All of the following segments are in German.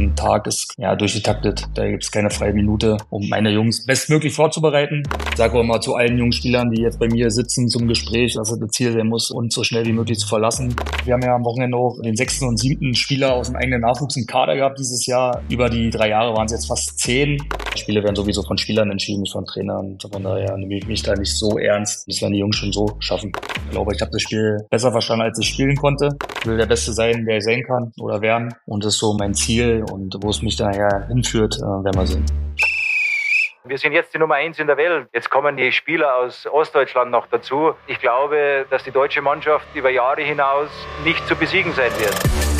Mein Tag ist ja durchgetaktet. Da gibt es keine freie Minute, um meine Jungs bestmöglich vorzubereiten. Ich sage auch immer zu allen jungen Spielern, die jetzt bei mir sitzen zum Gespräch, dass das Ziel sein muss, uns so schnell wie möglich zu verlassen. Wir haben ja am Wochenende auch den sechsten und siebten Spieler aus dem eigenen Nachwuchs im Kader gehabt dieses Jahr. Über die drei Jahre waren es jetzt fast zehn. Spiele werden sowieso von Spielern entschieden, nicht von Trainern. Von daher nehme ich mich da nicht so ernst. Das werden die Jungs schon so schaffen. Ich glaube, ich habe das Spiel besser verstanden, als ich spielen konnte. Ich will der Beste sein, der ich sein kann oder werden. Und das ist so mein Ziel. Und wo es mich daher hinführt, äh, werden wir sehen. Wir sind jetzt die Nummer eins in der Welt. Jetzt kommen die Spieler aus Ostdeutschland noch dazu. Ich glaube, dass die deutsche Mannschaft über Jahre hinaus nicht zu besiegen sein wird.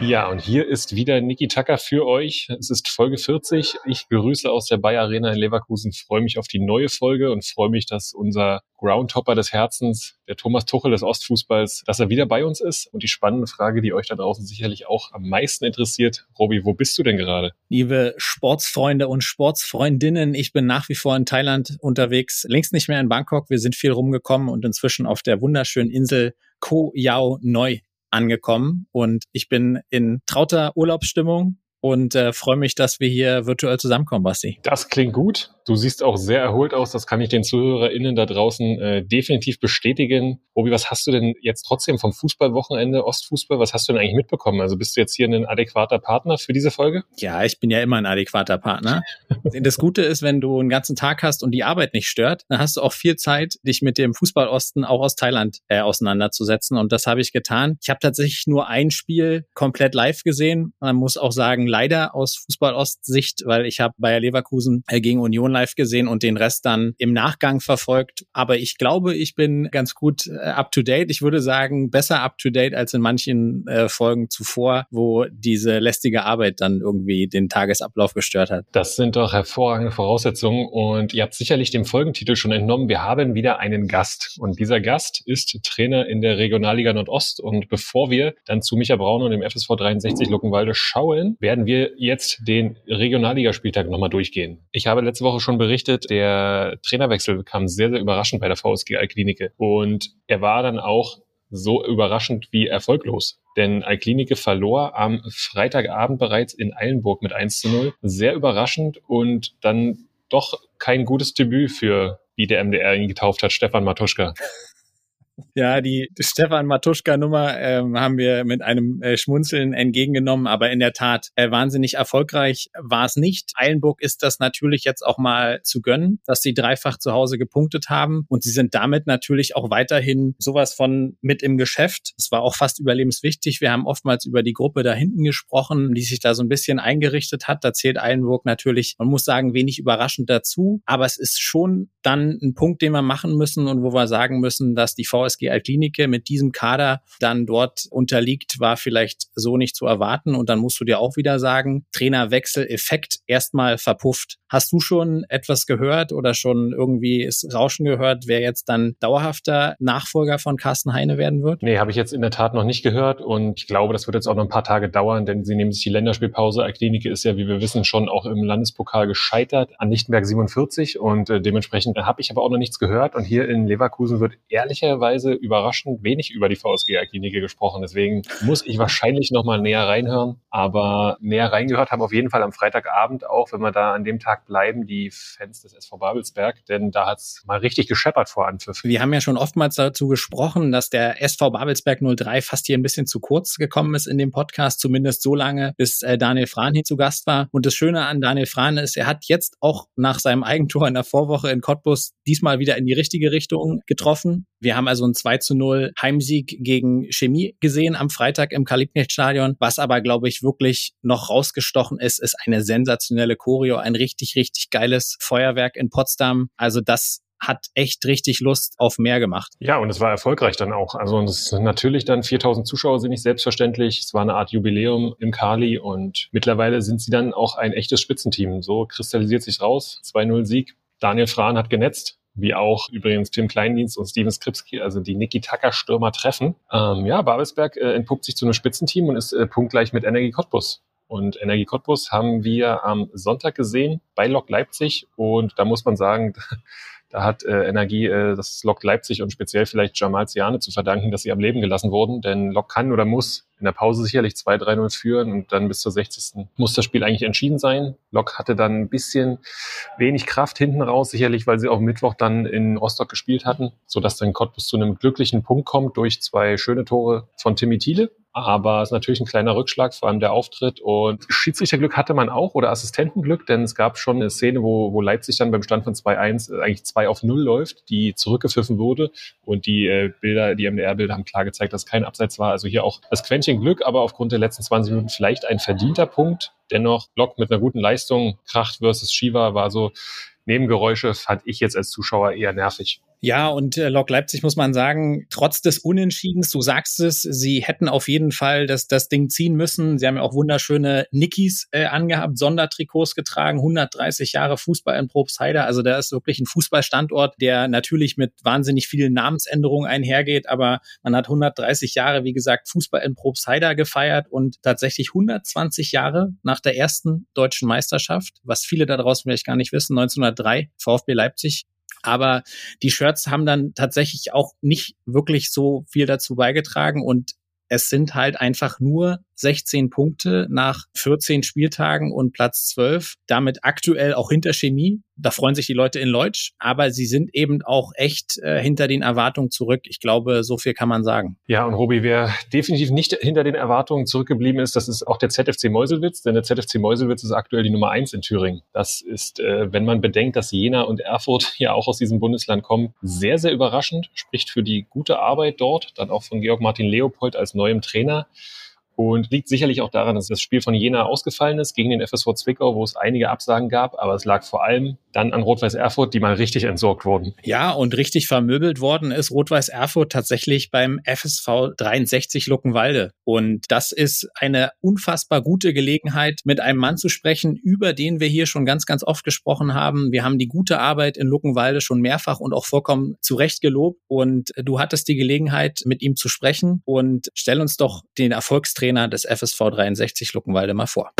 Ja, und hier ist wieder Niki Tacker für euch. Es ist Folge 40. Ich grüße aus der Bayer Arena in Leverkusen, freue mich auf die neue Folge und freue mich, dass unser Groundhopper des Herzens, der Thomas Tuchel des Ostfußballs, dass er wieder bei uns ist. Und die spannende Frage, die euch da draußen sicherlich auch am meisten interessiert, Robi, wo bist du denn gerade? Liebe Sportsfreunde und Sportsfreundinnen, ich bin nach wie vor in Thailand unterwegs, längst nicht mehr in Bangkok. Wir sind viel rumgekommen und inzwischen auf der wunderschönen Insel Koh Yao Noi angekommen und ich bin in trauter Urlaubsstimmung und äh, freue mich, dass wir hier virtuell zusammenkommen, Basti. Das klingt gut. Du siehst auch sehr erholt aus. Das kann ich den ZuhörerInnen da draußen äh, definitiv bestätigen. Obi, was hast du denn jetzt trotzdem vom Fußballwochenende, Ostfußball, was hast du denn eigentlich mitbekommen? Also bist du jetzt hier ein adäquater Partner für diese Folge? Ja, ich bin ja immer ein adäquater Partner. das Gute ist, wenn du einen ganzen Tag hast und die Arbeit nicht stört, dann hast du auch viel Zeit, dich mit dem Fußballosten auch aus Thailand äh, auseinanderzusetzen. Und das habe ich getan. Ich habe tatsächlich nur ein Spiel komplett live gesehen. Man muss auch sagen, leider aus Fußballost-Sicht, weil ich habe Bayer Leverkusen äh, gegen Union live gesehen und den Rest dann im Nachgang verfolgt. Aber ich glaube, ich bin ganz gut äh, up to date. Ich würde sagen, besser up to date als in manchen äh, Folgen zuvor, wo diese lästige Arbeit dann irgendwie den Tagesablauf gestört hat. Das sind doch hervorragende Voraussetzungen und ihr habt sicherlich dem Folgentitel schon entnommen. Wir haben wieder einen Gast und dieser Gast ist Trainer in der Regionalliga Nordost und bevor wir dann zu Micha Braun und dem FSV 63 Luckenwalde schauen, werden wir jetzt den Regionalligaspieltag nochmal durchgehen. Ich habe letzte Woche schon berichtet, der Trainerwechsel kam sehr, sehr überraschend bei der VSG Alklinike. Und er war dann auch so überraschend wie erfolglos. Denn Alklinike verlor am Freitagabend bereits in Eilenburg mit 1 zu 0. Sehr überraschend und dann doch kein gutes Debüt für, wie der MDR ihn getauft hat, Stefan Matuschka. Ja, die Stefan Matuschka-Nummer ähm, haben wir mit einem äh, Schmunzeln entgegengenommen, aber in der Tat äh, wahnsinnig erfolgreich war es nicht. Eilenburg ist das natürlich jetzt auch mal zu gönnen, dass sie dreifach zu Hause gepunktet haben und sie sind damit natürlich auch weiterhin sowas von mit im Geschäft. Es war auch fast überlebenswichtig. Wir haben oftmals über die Gruppe da hinten gesprochen, die sich da so ein bisschen eingerichtet hat. Da zählt Eilenburg natürlich, man muss sagen, wenig überraschend dazu, aber es ist schon dann ein Punkt, den wir machen müssen und wo wir sagen müssen, dass die VSG Altklinike mit diesem Kader dann dort unterliegt, war vielleicht so nicht zu erwarten. Und dann musst du dir auch wieder sagen, Trainerwechsel-Effekt erstmal verpufft. Hast du schon etwas gehört oder schon irgendwie Rauschen gehört, wer jetzt dann dauerhafter Nachfolger von Carsten Heine werden wird? Nee, habe ich jetzt in der Tat noch nicht gehört und ich glaube, das wird jetzt auch noch ein paar Tage dauern, denn sie nehmen sich die Länderspielpause. Altklinike ist ja, wie wir wissen, schon auch im Landespokal gescheitert an Lichtenberg 47 und äh, dementsprechend habe ich aber auch noch nichts gehört und hier in Leverkusen wird ehrlicherweise überraschend wenig über die VSG-Klinike gesprochen. Deswegen muss ich wahrscheinlich noch mal näher reinhören. Aber näher reingehört haben auf jeden Fall am Freitagabend auch, wenn wir da an dem Tag bleiben, die Fans des SV Babelsberg. Denn da hat's mal richtig gescheppert vor Anpfiff. Wir haben ja schon oftmals dazu gesprochen, dass der SV Babelsberg 03 fast hier ein bisschen zu kurz gekommen ist in dem Podcast. Zumindest so lange, bis äh, Daniel Frahn hier zu Gast war. Und das Schöne an Daniel Frahn ist, er hat jetzt auch nach seinem Eigentor in der Vorwoche in Cottbus diesmal wieder in die richtige Richtung getroffen. Wir haben also ein 2 zu 0 Heimsieg gegen Chemie gesehen am Freitag im Kalibknecht-Stadion. Was aber, glaube ich, wirklich noch rausgestochen ist, ist eine sensationelle Choreo, ein richtig, richtig geiles Feuerwerk in Potsdam. Also das hat echt richtig Lust auf mehr gemacht. Ja, und es war erfolgreich dann auch. Also es natürlich dann 4000 Zuschauer sind nicht selbstverständlich. Es war eine Art Jubiläum im Kali und mittlerweile sind sie dann auch ein echtes Spitzenteam. So kristallisiert sich raus. 2-0 Sieg. Daniel Frahn hat genetzt wie auch übrigens Tim Kleindienst und Steven Skripski, also die Niki Tucker Stürmer treffen. Ähm, ja, Babelsberg äh, entpuppt sich zu einem Spitzenteam und ist äh, punktgleich mit Energie Cottbus. Und Energie Cottbus haben wir am Sonntag gesehen bei Lok Leipzig und da muss man sagen, Da hat äh, Energie äh, das Lok Leipzig und speziell vielleicht Jamal Ziane zu verdanken, dass sie am Leben gelassen wurden. Denn Lok kann oder muss in der Pause sicherlich 2-3-0 führen und dann bis zur 60. muss das Spiel eigentlich entschieden sein. Lok hatte dann ein bisschen wenig Kraft hinten raus, sicherlich, weil sie auch Mittwoch dann in Rostock gespielt hatten, sodass dann Cottbus zu einem glücklichen Punkt kommt durch zwei schöne Tore von Timmy Thiele aber es ist natürlich ein kleiner Rückschlag, vor allem der Auftritt. Und Schiedsrichterglück hatte man auch oder Assistentenglück, denn es gab schon eine Szene, wo, wo Leipzig dann beim Stand von 2-1 äh, eigentlich 2 auf 0 läuft, die zurückgepfiffen wurde. Und die äh, Bilder, die MDR-Bilder haben klar gezeigt, dass kein Abseits war. Also hier auch das Quäntchen Glück, aber aufgrund der letzten 20 Minuten vielleicht ein verdienter Punkt. Dennoch, Block mit einer guten Leistung, Kracht versus Shiva war so Nebengeräusche, fand ich jetzt als Zuschauer eher nervig. Ja, und äh, Lok Leipzig muss man sagen, trotz des Unentschiedens, du sagst es, sie hätten auf jeden Fall das, das Ding ziehen müssen. Sie haben ja auch wunderschöne Nickies äh, angehabt, Sondertrikots getragen, 130 Jahre Fußball in Probstheide. Also da ist wirklich ein Fußballstandort, der natürlich mit wahnsinnig vielen Namensänderungen einhergeht, aber man hat 130 Jahre, wie gesagt, Fußball in Probstheide gefeiert und tatsächlich 120 Jahre nach der ersten deutschen Meisterschaft, was viele da draußen vielleicht gar nicht wissen, 1903 VfB Leipzig aber die Shirts haben dann tatsächlich auch nicht wirklich so viel dazu beigetragen und es sind halt einfach nur 16 Punkte nach 14 Spieltagen und Platz 12. Damit aktuell auch hinter Chemie. Da freuen sich die Leute in Leutsch, aber sie sind eben auch echt äh, hinter den Erwartungen zurück. Ich glaube, so viel kann man sagen. Ja, und Robi, wer definitiv nicht hinter den Erwartungen zurückgeblieben ist, das ist auch der ZFC Meuselwitz, denn der ZFC Meuselwitz ist aktuell die Nummer eins in Thüringen. Das ist, äh, wenn man bedenkt, dass Jena und Erfurt ja auch aus diesem Bundesland kommen, sehr, sehr überraschend, spricht für die gute Arbeit dort, dann auch von Georg Martin Leopold als neuem Trainer. Und liegt sicherlich auch daran, dass das Spiel von Jena ausgefallen ist gegen den FSV Zwickau, wo es einige Absagen gab. Aber es lag vor allem dann an Rot-Weiß Erfurt, die mal richtig entsorgt wurden. Ja, und richtig vermöbelt worden ist Rot-Weiß Erfurt tatsächlich beim FSV 63 Luckenwalde. Und das ist eine unfassbar gute Gelegenheit, mit einem Mann zu sprechen, über den wir hier schon ganz, ganz oft gesprochen haben. Wir haben die gute Arbeit in Luckenwalde schon mehrfach und auch vollkommen zu Recht gelobt. Und du hattest die Gelegenheit, mit ihm zu sprechen. Und stell uns doch den Erfolgstrainer Trainer des FSV 63 Luckenwalde mal vor.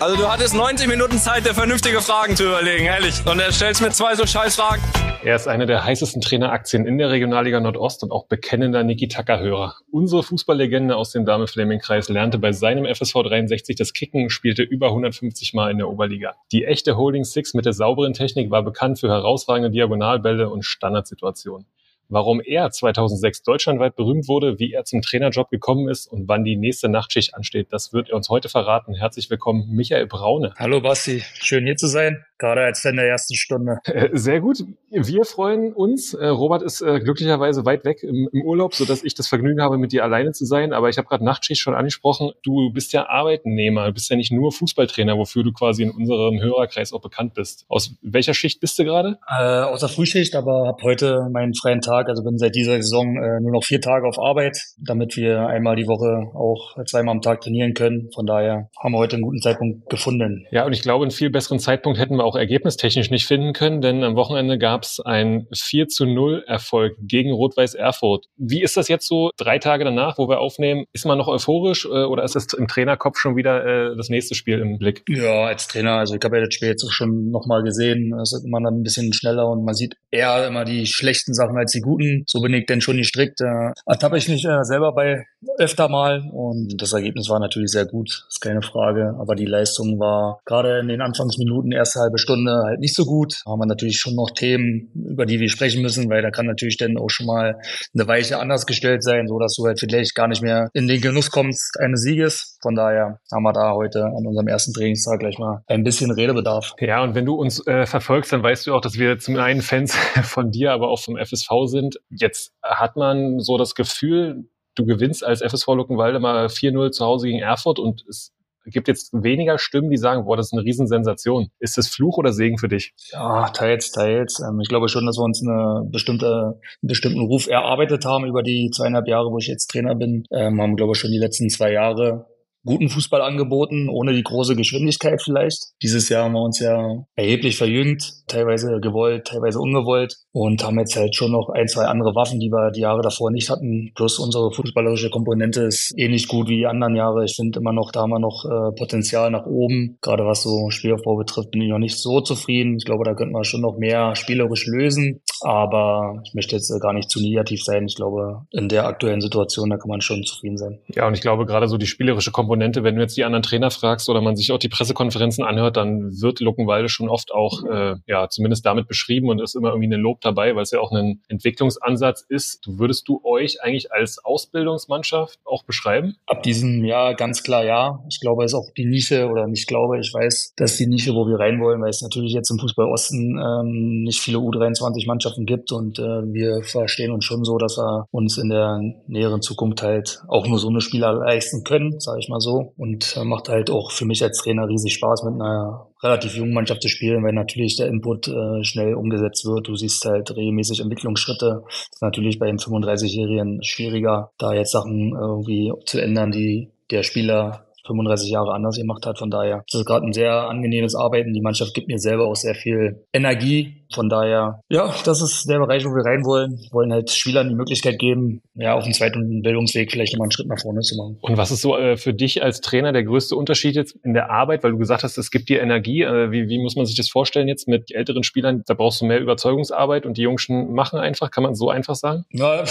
Also du hattest 90 Minuten Zeit, dir vernünftige Fragen zu überlegen, ehrlich. Und er stellst mir zwei so scheiß Fragen. Er ist einer der heißesten Traineraktien in der Regionalliga Nordost und auch bekennender Niki Tacker-Hörer. Unsere Fußballlegende aus dem Dame-Fleming-Kreis lernte bei seinem FSV 63 das Kicken, spielte über 150 Mal in der Oberliga. Die echte Holding Six mit der sauberen Technik war bekannt für herausragende Diagonalbälle und Standardsituationen warum er 2006 deutschlandweit berühmt wurde, wie er zum Trainerjob gekommen ist und wann die nächste Nachtschicht ansteht. Das wird er uns heute verraten. Herzlich willkommen, Michael Braune. Hallo Basti, schön hier zu sein gerade als in der ersten Stunde. Äh, sehr gut. Wir freuen uns. Äh, Robert ist äh, glücklicherweise weit weg im, im Urlaub, sodass ich das Vergnügen habe, mit dir alleine zu sein. Aber ich habe gerade Nachtschicht schon angesprochen. Du bist ja Arbeitnehmer, du bist ja nicht nur Fußballtrainer, wofür du quasi in unserem Hörerkreis auch bekannt bist. Aus welcher Schicht bist du gerade? Äh, aus der Frühschicht, aber habe heute meinen freien Tag. Also bin seit dieser Saison äh, nur noch vier Tage auf Arbeit, damit wir einmal die Woche auch zweimal am Tag trainieren können. Von daher haben wir heute einen guten Zeitpunkt gefunden. Ja, und ich glaube, einen viel besseren Zeitpunkt hätten wir auch ergebnistechnisch nicht finden können, denn am Wochenende gab es ein 4 zu 0 Erfolg gegen Rot-Weiß Erfurt. Wie ist das jetzt so drei Tage danach, wo wir aufnehmen? Ist man noch euphorisch äh, oder ist es im Trainerkopf schon wieder äh, das nächste Spiel im Blick? Ja, als Trainer, also ich habe ja das Spiel jetzt auch schon nochmal gesehen. Es ist immer dann ein bisschen schneller und man sieht eher immer die schlechten Sachen als die guten. So bin ich denn schon gestrickt. Äh, ertappe ich mich äh, selber bei öfter mal und das Ergebnis war natürlich sehr gut, ist keine Frage. Aber die Leistung war gerade in den Anfangsminuten, erste halbe Stunde halt nicht so gut. Da haben wir natürlich schon noch Themen, über die wir sprechen müssen, weil da kann natürlich dann auch schon mal eine Weiche anders gestellt sein, so dass du halt vielleicht gar nicht mehr in den Genuss kommst eines Sieges. Von daher haben wir da heute an unserem ersten Trainingstag gleich mal ein bisschen Redebedarf. Ja, und wenn du uns äh, verfolgst, dann weißt du auch, dass wir zum einen Fans von dir, aber auch vom FSV sind. Jetzt hat man so das Gefühl, du gewinnst als FSV Luckenwalde mal 4-0 zu Hause gegen Erfurt und es gibt jetzt weniger Stimmen, die sagen, boah, das ist eine Riesensensation. Ist das Fluch oder Segen für dich? Ja, teils, teils. Ähm, ich glaube schon, dass wir uns eine bestimmte, einen bestimmten Ruf erarbeitet haben über die zweieinhalb Jahre, wo ich jetzt Trainer bin. Ähm, haben, glaube ich, schon die letzten zwei Jahre guten Fußball angeboten, ohne die große Geschwindigkeit vielleicht. Dieses Jahr haben wir uns ja erheblich verjüngt, teilweise gewollt, teilweise ungewollt und haben jetzt halt schon noch ein, zwei andere Waffen, die wir die Jahre davor nicht hatten. Plus unsere fußballerische Komponente ist ähnlich gut wie die anderen Jahre. Ich finde immer noch, da haben wir noch äh, Potenzial nach oben. Gerade was so Spielaufbau betrifft, bin ich noch nicht so zufrieden. Ich glaube, da könnte man schon noch mehr spielerisch lösen. Aber ich möchte jetzt äh, gar nicht zu negativ sein. Ich glaube, in der aktuellen Situation, da kann man schon zufrieden sein. Ja, und ich glaube, gerade so die spielerische Komponente, wenn du jetzt die anderen Trainer fragst oder man sich auch die Pressekonferenzen anhört, dann wird Luckenwalde schon oft auch, äh, ja, zumindest damit beschrieben und ist immer irgendwie ein Lob dabei, weil es ja auch ein Entwicklungsansatz ist. Würdest du euch eigentlich als Ausbildungsmannschaft auch beschreiben? Ab diesem Jahr ganz klar ja. Ich glaube, es ist auch die Nische oder nicht glaube, ich weiß, dass die Nische, wo wir rein wollen, weil es natürlich jetzt im Fußball Osten ähm, nicht viele U23-Mannschaften gibt und äh, wir verstehen uns schon so, dass wir uns in der näheren Zukunft halt auch nur so eine Spieler leisten können, sage ich mal so. Und äh, macht halt auch für mich als Trainer riesig Spaß, mit einer relativ jungen Mannschaft zu spielen, weil natürlich der Input äh, schnell umgesetzt wird. Du siehst halt regelmäßig Entwicklungsschritte. Das ist natürlich bei einem 35-Jährigen schwieriger, da jetzt Sachen irgendwie zu ändern, die der Spieler 35 Jahre anders gemacht hat. Von daher ist es gerade ein sehr angenehmes Arbeiten. Die Mannschaft gibt mir selber auch sehr viel Energie. Von daher, ja, das ist der Bereich, wo wir rein wollen. Wir wollen halt Spielern die Möglichkeit geben, ja, auf dem zweiten Bildungsweg vielleicht nochmal einen Schritt nach vorne zu machen. Und was ist so äh, für dich als Trainer der größte Unterschied jetzt in der Arbeit? Weil du gesagt hast, es gibt dir Energie. Äh, wie, wie muss man sich das vorstellen jetzt mit älteren Spielern? Da brauchst du mehr Überzeugungsarbeit und die Jungschen machen einfach. Kann man so einfach sagen? Ja,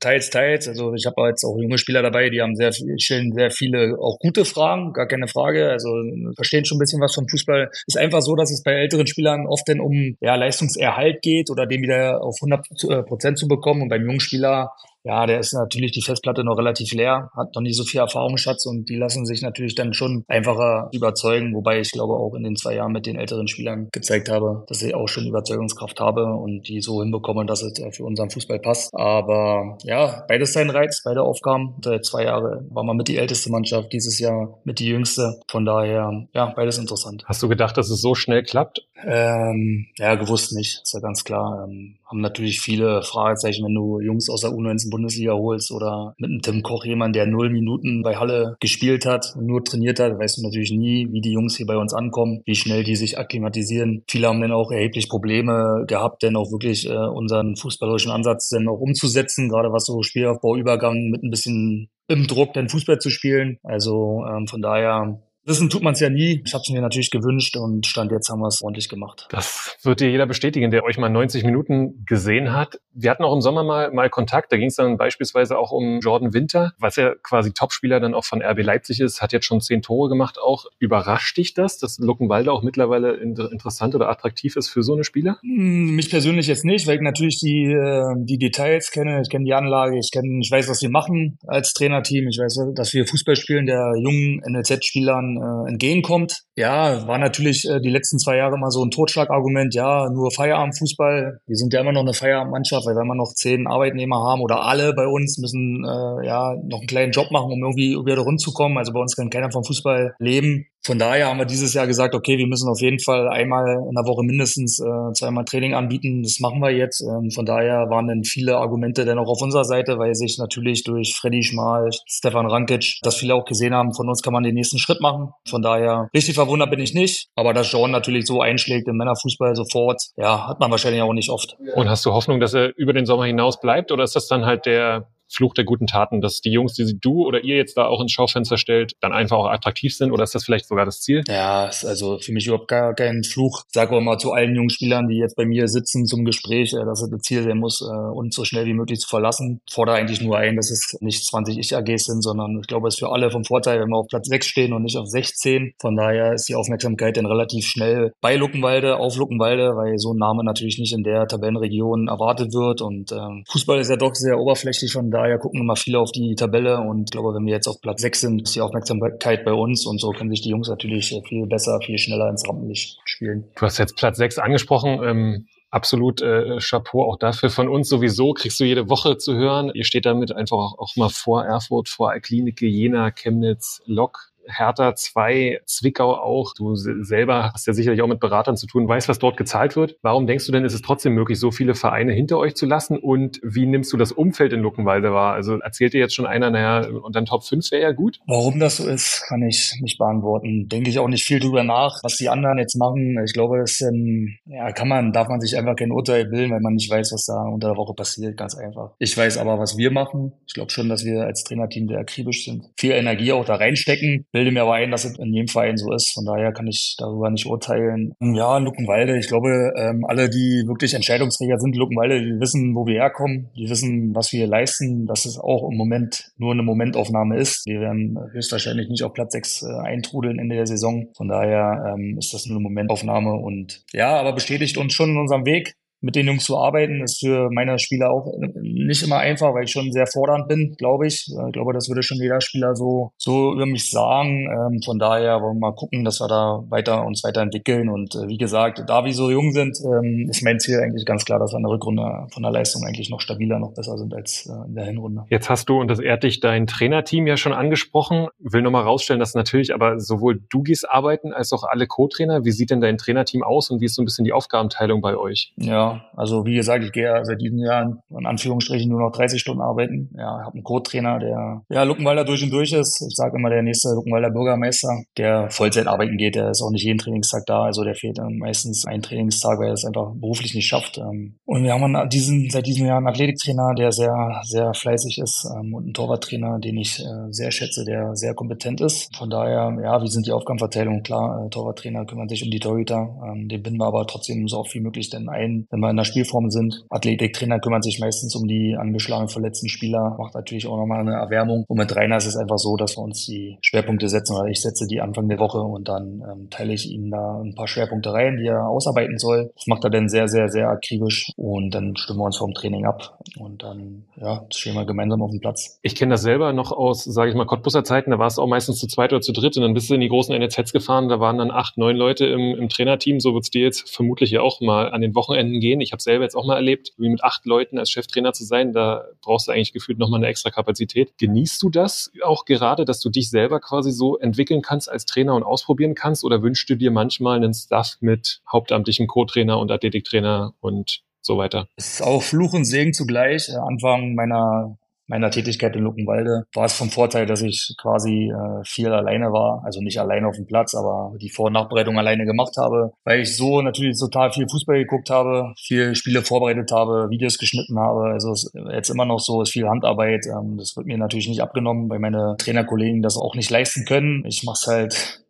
teils, teils. Also ich habe jetzt auch junge Spieler dabei, die haben sehr stellen sehr viele auch gute Fragen, gar keine Frage. Also verstehen schon ein bisschen was vom Fußball. Ist einfach so, dass es bei älteren Spielern oft dann um ja, Leistungserhalt geht oder den wieder auf 100 äh, Prozent zu bekommen. Und beim jungen Spieler ja, der ist natürlich die Festplatte noch relativ leer, hat noch nicht so viel Erfahrungsschatz und die lassen sich natürlich dann schon einfacher überzeugen, wobei ich glaube auch in den zwei Jahren mit den älteren Spielern gezeigt habe, dass ich auch schon Überzeugungskraft habe und die so hinbekommen, dass es für unseren Fußball passt. Aber ja, beides sein Reiz, beide Aufgaben. Seit zwei Jahre war man mit die älteste Mannschaft, dieses Jahr mit die jüngste. Von daher, ja, beides interessant. Hast du gedacht, dass es so schnell klappt? Ähm, ja, gewusst nicht, ist ja ganz klar. Ähm, haben natürlich viele Fragezeichen, wenn du Jungs aus der U19 Bundesliga holst oder mit einem Tim Koch jemand, der null Minuten bei Halle gespielt hat nur trainiert hat, weißt du natürlich nie, wie die Jungs hier bei uns ankommen, wie schnell die sich akklimatisieren. Viele haben dann auch erheblich Probleme gehabt, denn auch wirklich äh, unseren fußballerischen Ansatz dann auch umzusetzen, gerade was so Spielaufbau, Übergang mit ein bisschen im Druck dann Fußball zu spielen. Also ähm, von daher Wissen tut man es ja nie. Ich habe es mir natürlich gewünscht und Stand jetzt haben wir es ordentlich gemacht. Das wird dir jeder bestätigen, der euch mal 90 Minuten gesehen hat. Wir hatten auch im Sommer mal, mal Kontakt. Da ging es dann beispielsweise auch um Jordan Winter, was ja quasi Topspieler dann auch von RB Leipzig ist, hat jetzt schon zehn Tore gemacht. Auch überrascht dich das, dass Luckenwalde auch mittlerweile interessant oder attraktiv ist für so eine Spieler? Hm, mich persönlich jetzt nicht, weil ich natürlich die, äh, die Details kenne. Ich kenne die Anlage, ich, kenn, ich weiß, was wir machen als Trainerteam. Ich weiß, dass wir Fußball spielen, der jungen NLZ-Spielern äh, entgegenkommt. Ja, war natürlich äh, die letzten zwei Jahre immer so ein Totschlagargument. Ja, nur Feierabendfußball. Wir sind ja immer noch eine Feierabendmannschaft, weil wir immer noch zehn Arbeitnehmer haben oder alle bei uns müssen äh, ja noch einen kleinen Job machen, um irgendwie wieder rund zu kommen. Also bei uns kann keiner vom Fußball leben. Von daher haben wir dieses Jahr gesagt, okay, wir müssen auf jeden Fall einmal in der Woche mindestens äh, zweimal Training anbieten. Das machen wir jetzt. Ähm, von daher waren dann viele Argumente dann auch auf unserer Seite, weil sich natürlich durch Freddy Schmal, Stefan Rankic, dass viele auch gesehen haben, von uns kann man den nächsten Schritt machen. Von daher richtig verwundert bin ich nicht. Aber dass Jean natürlich so einschlägt im Männerfußball sofort, ja, hat man wahrscheinlich auch nicht oft. Und hast du Hoffnung, dass er über den Sommer hinaus bleibt oder ist das dann halt der Fluch der guten Taten, dass die Jungs, die du oder ihr jetzt da auch ins Schaufenster stellt, dann einfach auch attraktiv sind? Oder ist das vielleicht sogar das Ziel? Ja, ist also für mich überhaupt gar kein Fluch. Ich sage auch mal zu allen jungen Spielern, die jetzt bei mir sitzen zum Gespräch, äh, dass es das Ziel sein muss, äh, uns so schnell wie möglich zu verlassen. Ich fordere eigentlich nur ein, dass es nicht 20 Ich-AGs sind, sondern ich glaube, es ist für alle vom Vorteil, wenn wir auf Platz 6 stehen und nicht auf 16. Von daher ist die Aufmerksamkeit dann relativ schnell bei Luckenwalde, auf Luckenwalde, weil so ein Name natürlich nicht in der Tabellenregion erwartet wird. Und ähm, Fußball ist ja doch sehr oberflächlich, von daher gucken immer viele auf die Tabelle und ich glaube, wenn wir jetzt auf Platz 6 sind, ist die Aufmerksamkeit bei uns und so können sich die Jungs natürlich viel besser, viel schneller ins Rampenlicht spielen. Du hast jetzt Platz 6 angesprochen. Ähm absolut äh, Chapeau auch dafür. Von uns sowieso kriegst du jede Woche zu hören. Ihr steht damit einfach auch, auch mal vor Erfurt, vor Alklinike, Jena, Chemnitz, Lok Hertha 2, Zwickau auch. Du selber hast ja sicherlich auch mit Beratern zu tun, weißt, was dort gezahlt wird. Warum denkst du denn, ist es trotzdem möglich, so viele Vereine hinter euch zu lassen? Und wie nimmst du das Umfeld in Luckenwalde wahr? Also erzählt dir jetzt schon einer, naja, und dann Top 5 wäre ja gut? Warum das so ist, kann ich nicht beantworten. Denke ich auch nicht viel drüber nach, was die anderen jetzt machen. Ich glaube, das ähm, ja, kann man, darf man sich einfach kein Urteil bilden, weil man nicht weiß, was da unter der Woche passiert. Ganz einfach. Ich weiß aber, was wir machen. Ich glaube schon, dass wir als Trainerteam sehr akribisch sind. Viel Energie auch da reinstecken. Bilde mir aber ein, dass es in jedem Verein so ist. Von daher kann ich darüber nicht urteilen. Ja, Luckenwalde, ich glaube, ähm, alle, die wirklich Entscheidungsträger sind, Luckenwalde, die wissen, wo wir herkommen. Die wissen, was wir leisten. Dass es auch im Moment nur eine Momentaufnahme ist. Wir werden höchstwahrscheinlich nicht auf Platz 6 äh, eintrudeln Ende der Saison. Von daher ähm, ist das nur eine Momentaufnahme und ja, aber bestätigt uns schon in unserem Weg mit den Jungs zu arbeiten, ist für meine Spieler auch nicht immer einfach, weil ich schon sehr fordernd bin, glaube ich. Ich glaube, das würde schon jeder Spieler so, so über mich sagen. Ähm, von daher wollen wir mal gucken, dass wir da weiter uns weiterentwickeln. Und äh, wie gesagt, da wir so jung sind, ähm, ist mein Ziel eigentlich ganz klar, dass wir in der Rückrunde von der Leistung eigentlich noch stabiler, noch besser sind als äh, in der Hinrunde. Jetzt hast du, und das ehrt dich, dein Trainerteam ja schon angesprochen. Will nochmal rausstellen, dass natürlich aber sowohl du gehst arbeiten als auch alle Co-Trainer. Wie sieht denn dein Trainerteam aus und wie ist so ein bisschen die Aufgabenteilung bei euch? Ja, also wie gesagt, ich gehe ja seit diesem Jahr in Anführungsstrichen nur noch 30 Stunden arbeiten. Ja, habe einen Co-Trainer, der ja Luckenwalder durch und durch ist. Ich sage immer der nächste Luckenwalder Bürgermeister, der Vollzeit arbeiten geht. Der ist auch nicht jeden Trainingstag da, also der fehlt dann meistens einen Trainingstag, weil er es einfach beruflich nicht schafft. Ähm, und wir haben diesen, seit diesem Jahr einen Athletiktrainer, der sehr, sehr fleißig ist ähm, und einen Torwarttrainer, den ich äh, sehr schätze, der sehr kompetent ist. Von daher, ja, wie sind die Aufgabenverteilung? Klar, äh, Torwarttrainer kümmern sich um die Torhüter. Ähm, den binden wir aber trotzdem so oft wie möglich denn ein, wenn wir in der Spielform sind. Athletiktrainer kümmert sich meistens um die angeschlagenen, verletzten Spieler, macht natürlich auch nochmal eine Erwärmung. Und mit Rainer ist es einfach so, dass wir uns die Schwerpunkte setzen, oder ich setze die Anfang der Woche und dann ähm, teile ich ihm da ein paar Schwerpunkte rein, die er ausarbeiten soll. Das macht er dann sehr, sehr, sehr akribisch und dann stimmen wir uns vom Training ab und dann, ja, stehen wir gemeinsam auf dem Platz. Ich kenne das selber noch aus, sage ich mal, Cottbusser Zeiten, da war es auch meistens zu zweit oder zu dritt und dann bist du in die großen NLZs gefahren, da waren dann acht, neun Leute im, im Trainerteam, so wird es dir jetzt vermutlich ja auch mal an den Wochenenden gehen. Ich habe selber jetzt auch mal erlebt, wie mit acht Leuten als Cheftrainer zu sein. Da brauchst du eigentlich gefühlt nochmal eine extra Kapazität. Genießt du das auch gerade, dass du dich selber quasi so entwickeln kannst als Trainer und ausprobieren kannst? Oder wünschst du dir manchmal einen Staff mit hauptamtlichem Co-Trainer und Athletiktrainer und so weiter? Es ist auch Fluch und Segen zugleich. Anfang meiner meiner Tätigkeit in Luckenwalde war es vom Vorteil, dass ich quasi äh, viel alleine war, also nicht alleine auf dem Platz, aber die Vor- und Nachbereitung alleine gemacht habe, weil ich so natürlich total viel Fußball geguckt habe, viel Spiele vorbereitet habe, Videos geschnitten habe. Also es ist jetzt immer noch so, ist viel Handarbeit. Ähm, das wird mir natürlich nicht abgenommen, weil meine Trainerkollegen das auch nicht leisten können. Ich mache es halt